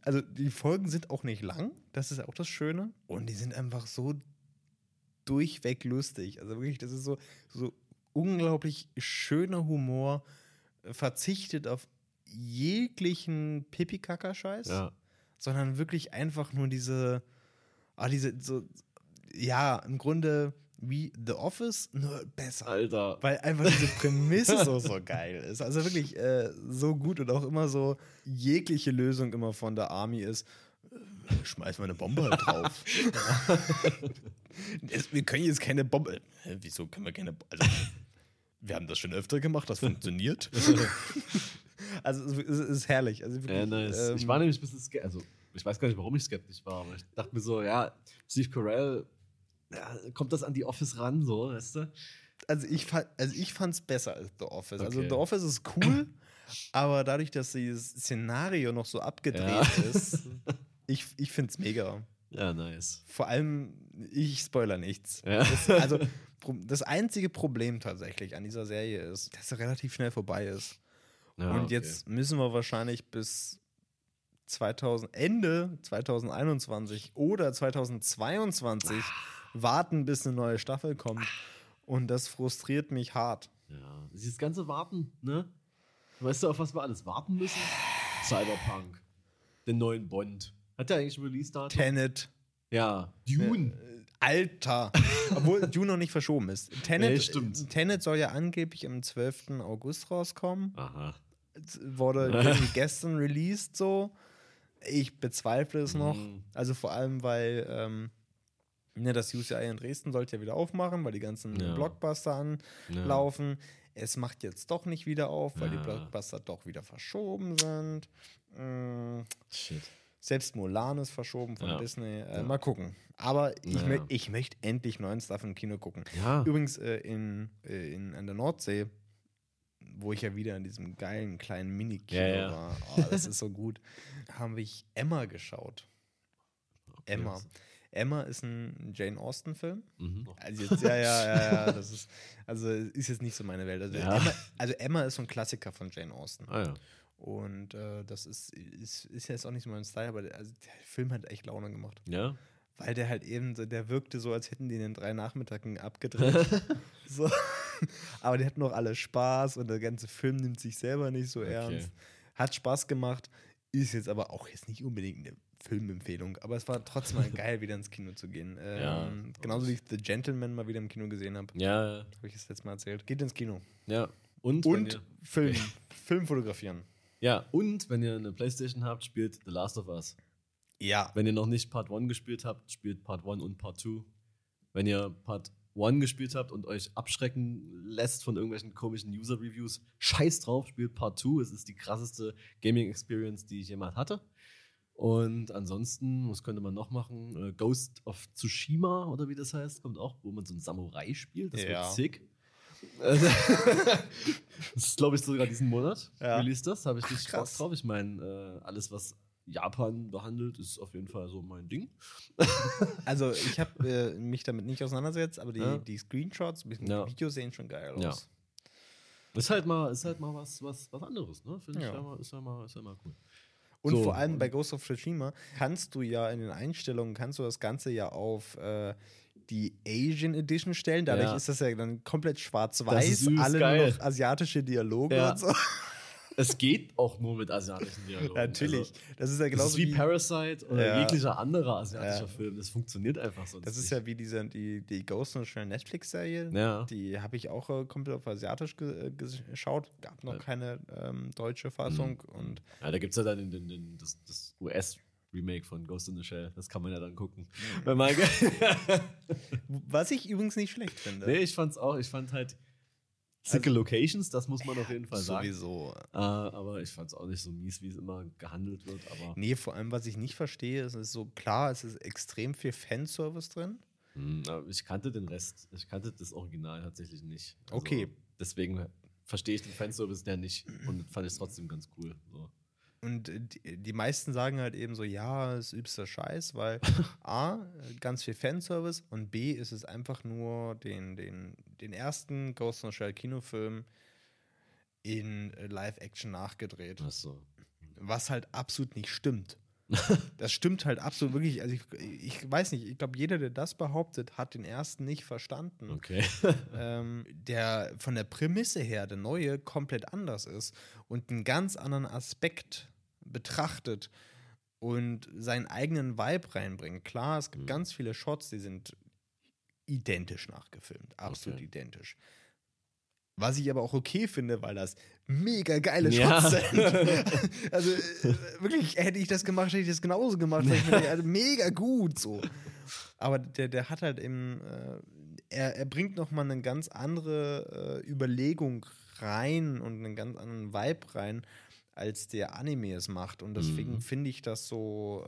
also die Folgen sind auch nicht lang. Das ist auch das Schöne. Und die sind einfach so durchweg lustig. Also wirklich, das ist so, so unglaublich schöner Humor, verzichtet auf jeglichen Pipi-Kaka-Scheiß. Ja. sondern wirklich einfach nur diese, ah, diese, so, ja, im Grunde wie The Office, nur besser. Alter. Weil einfach diese Prämisse so, so geil ist. Also wirklich äh, so gut und auch immer so jegliche Lösung immer von der Army ist, äh, schmeiß mal eine Bombe halt drauf. [LAUGHS] wir können jetzt keine Bombe. Hä, wieso können wir keine Bombe? Also, wir haben das schon öfter gemacht, das funktioniert. [LAUGHS] also es ist, es ist herrlich. Also wirklich, Ja, nice. ähm, ich war nämlich ein bisschen skeptisch. Also, ich weiß gar nicht, warum ich skeptisch war, aber ich dachte mir so, ja, Steve Carell, ja, kommt das an die Office ran, so, weißt du? also ich, also ich fand es besser als The Office. Also Okay. The Office ist cool, [COUGHS] aber dadurch, dass dieses Szenario noch so abgedreht Ja. ist, [LAUGHS] ich, ich finde es mega. Ja, nice. Vor allem, ich spoiler nichts. Ja. Das, also, das einzige Problem tatsächlich an dieser Serie ist, dass er relativ schnell vorbei ist. Ja, Und okay. jetzt müssen wir wahrscheinlich bis 2000, Ende 2021 oder 2022 Ah. Warten, bis eine neue Staffel kommt. Und das frustriert mich hart. Ja, dieses ganze Warten, ne? Weißt du, auf was wir alles warten müssen? Cyberpunk. Den neuen Bond. Hat der eigentlich ein Release-Datum? Tenet. Ja. Dune. Äh, Alter. Obwohl [LAUGHS] Dune noch nicht verschoben ist. Tenet, Nee, stimmt. Tenet soll ja angeblich am 12. August rauskommen. Aha. Wurde [LAUGHS] gestern released so. Ich bezweifle es noch. Mhm. Also vor allem, weil ähm, ne, das UCI in Dresden sollte ja wieder aufmachen, weil die ganzen Ja. Blockbuster Ja. anlaufen. Es macht jetzt doch nicht wieder auf, weil die Ja. Blockbuster doch wieder verschoben sind. Mm, Shit. selbst Mulan ist verschoben von Ja. Disney. Äh, Ja. Mal gucken. Aber ich, Naja. mö ich möchte endlich neuen Stuff im Kino gucken. Ja. Übrigens äh, in, äh, in, an der Nordsee, wo ich ja wieder in diesem geilen kleinen Mini-Kino Ja, ja. war, oh, das ist so gut, [LAUGHS] haben wir Emma geschaut. Okay. Emma. Emma ist ein Jane Austen-Film. Mhm. Also jetzt, ja, ja, ja, ja, [LAUGHS] das ist, also ist jetzt nicht so meine Welt. Also, Ja. Emma, also Emma ist so ein Klassiker von Jane Austen. Ah ja. Und äh, das ist, ist, ist jetzt auch nicht so mein Style, aber der, also der Film hat echt Laune gemacht. Ja? Weil der halt eben der wirkte so, als hätten die in den drei Nachmittagen abgedreht. [LAUGHS] so. Aber die hatten noch alle Spaß und der ganze Film nimmt sich selber nicht so Okay. ernst. Hat Spaß gemacht, ist jetzt aber auch jetzt nicht unbedingt eine Filmempfehlung, aber es war trotzdem mal [LAUGHS] geil, wieder ins Kino zu gehen. Ähm, Ja, genauso wie ich The Gentleman mal wieder im Kino gesehen habe. Ja. Habe ich das letzte Mal erzählt. Geht ins Kino. ja. Und, Und Film. Film fotografieren. ja, und wenn ihr eine Playstation habt, spielt The Last of Us. Ja. Wenn ihr noch nicht Part 1 gespielt habt, spielt Part 1 und Part 2. Wenn ihr Part 1 gespielt habt und euch abschrecken lässt von irgendwelchen komischen User-Reviews, scheiß drauf, spielt Part 2. Es ist die krasseste Gaming-Experience, die ich jemals hatte. Und ansonsten, was könnte man noch machen? Äh, Ghost of Tsushima oder wie das heißt, kommt auch, wo man so einen Samurai spielt. Das Ja. wird sick. [LAUGHS] Das ist, glaube ich, sogar diesen Monat. Ja. Release das, habe ich richtig Bock krass. drauf. Ich meine, äh, alles, was Japan behandelt, ist auf jeden Fall so mein Ding. [LAUGHS] Also ich habe äh, mich damit nicht auseinandergesetzt, aber die, Ja. die Screenshots, bisschen Ja. Videos sehen schon geil Ja. aus. Ist halt mal, ist halt mal was, was, was anderes, ne? Finde ich Ja. ja mal, ist ja mal, ist ja mal cool. Und So, vor allem bei Ghost of Tsushima kannst du ja in den Einstellungen, kannst du das Ganze ja auf äh, die Asian Edition stellen. Dadurch Ja. ist das ja dann komplett schwarz-weiß, alle geil. nur noch asiatische Dialoge Ja. und so. [LAUGHS] Es geht auch nur mit asiatischen Dialogen. Natürlich. Also, das ist ja das genauso ist wie, Parasite oder Ja. jeglicher anderer asiatischer Ja. Film. Das funktioniert einfach sonst Das ist nicht. ja wie diese, die, die Ghost in the Shell Netflix-Serie. Ja. Die habe ich auch äh, komplett auf Asiatisch ge äh, geschaut. Gab noch Ja. keine ähm, deutsche Fassung. Und Ja, da gibt es ja dann den, den, den, das, das US-Remake von Ghost in the Shell. Das kann man ja dann gucken. Mhm. [LAUGHS] [LAUGHS] Was ich übrigens nicht schlecht finde. nee, ich fand's auch. Ich fand halt sicke Locations, das muss man auf jeden Fall sagen. Sowieso. Äh, aber ich fand's auch nicht so mies, wie es immer gehandelt wird. Aber Nee, vor allem, was ich nicht verstehe, ist, es ist so klar, es ist extrem viel Fanservice drin. Hm, ich kannte den Rest. Ich kannte das Original tatsächlich nicht. Also Okay. Deswegen verstehe ich den Fanservice der nicht und fand es trotzdem ganz cool. So. Und die, die meisten sagen halt eben so, ja, es ist übster Scheiß, weil [LAUGHS] A, ganz viel Fanservice und B, ist es einfach nur den, den, den ersten Ghost in the Shell Kinofilm in Live-Action nachgedreht. Ach so. Was halt absolut nicht stimmt. Das stimmt halt absolut wirklich. Also ich, ich weiß nicht, ich glaube, jeder, der das behauptet, hat den ersten nicht verstanden. Okay. [LAUGHS] ähm, der von der Prämisse her, der neue, komplett anders ist und einen ganz anderen Aspekt betrachtet. und seinen eigenen Vibe reinbringt. Klar, es gibt Mhm. ganz viele Shots, die sind identisch nachgefilmt, absolut Okay. identisch. Was ich aber auch okay finde, weil das mega geile Ja. Shots sind. [LAUGHS] also äh, wirklich, hätte ich das gemacht, hätte ich das genauso gemacht. Also, mega gut so. Aber der, der hat halt eben, äh, er, er bringt nochmal eine ganz andere äh, Überlegung rein und einen ganz anderen Vibe rein, als der Anime es macht. Und deswegen Mhm. finde ich das so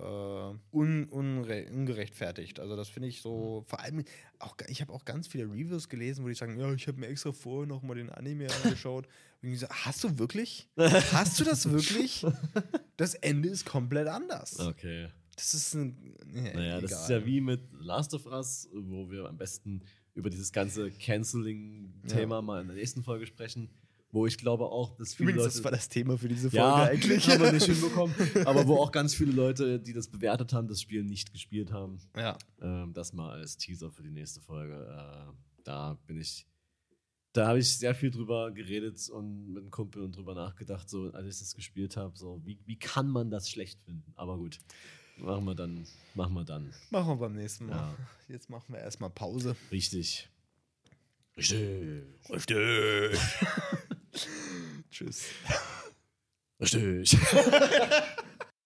äh, un, ungerechtfertigt. Also das finde ich so, vor allem, auch, ich habe auch ganz viele Reviews gelesen, wo die sagen, ja, ich habe mir extra vorher nochmal den Anime angeschaut. Und ich so, hast du wirklich? [LAUGHS] Hast du das wirklich? Das Ende ist komplett anders. Okay. Das ist ein. Ja, Naja, das egal. ist ja wie mit Last of Us, wo wir am besten über dieses ganze Canceling-Thema Ja. mal in der nächsten Folge sprechen, wo ich glaube auch, dass viele Übrigens, Leute. das war das Thema für diese Folge ja, eigentlich. haben wir nicht [LAUGHS] hinbekommen. Aber wo auch ganz viele Leute, die das bewertet haben, das Spiel nicht gespielt haben. ja. Ähm, das mal als Teaser für die nächste Folge. Äh, da bin ich. Da habe ich sehr viel drüber geredet und mit einem Kumpel und drüber nachgedacht, so als ich das gespielt habe, so wie, wie kann man das schlecht finden? Aber gut, machen wir dann, machen wir dann. Machen wir beim nächsten Mal. Ja. [LAUGHS] Jetzt machen wir erstmal Pause. Richtig. Richtig. Richtig. [LAUGHS] Tschüss. Richtig. [LAUGHS]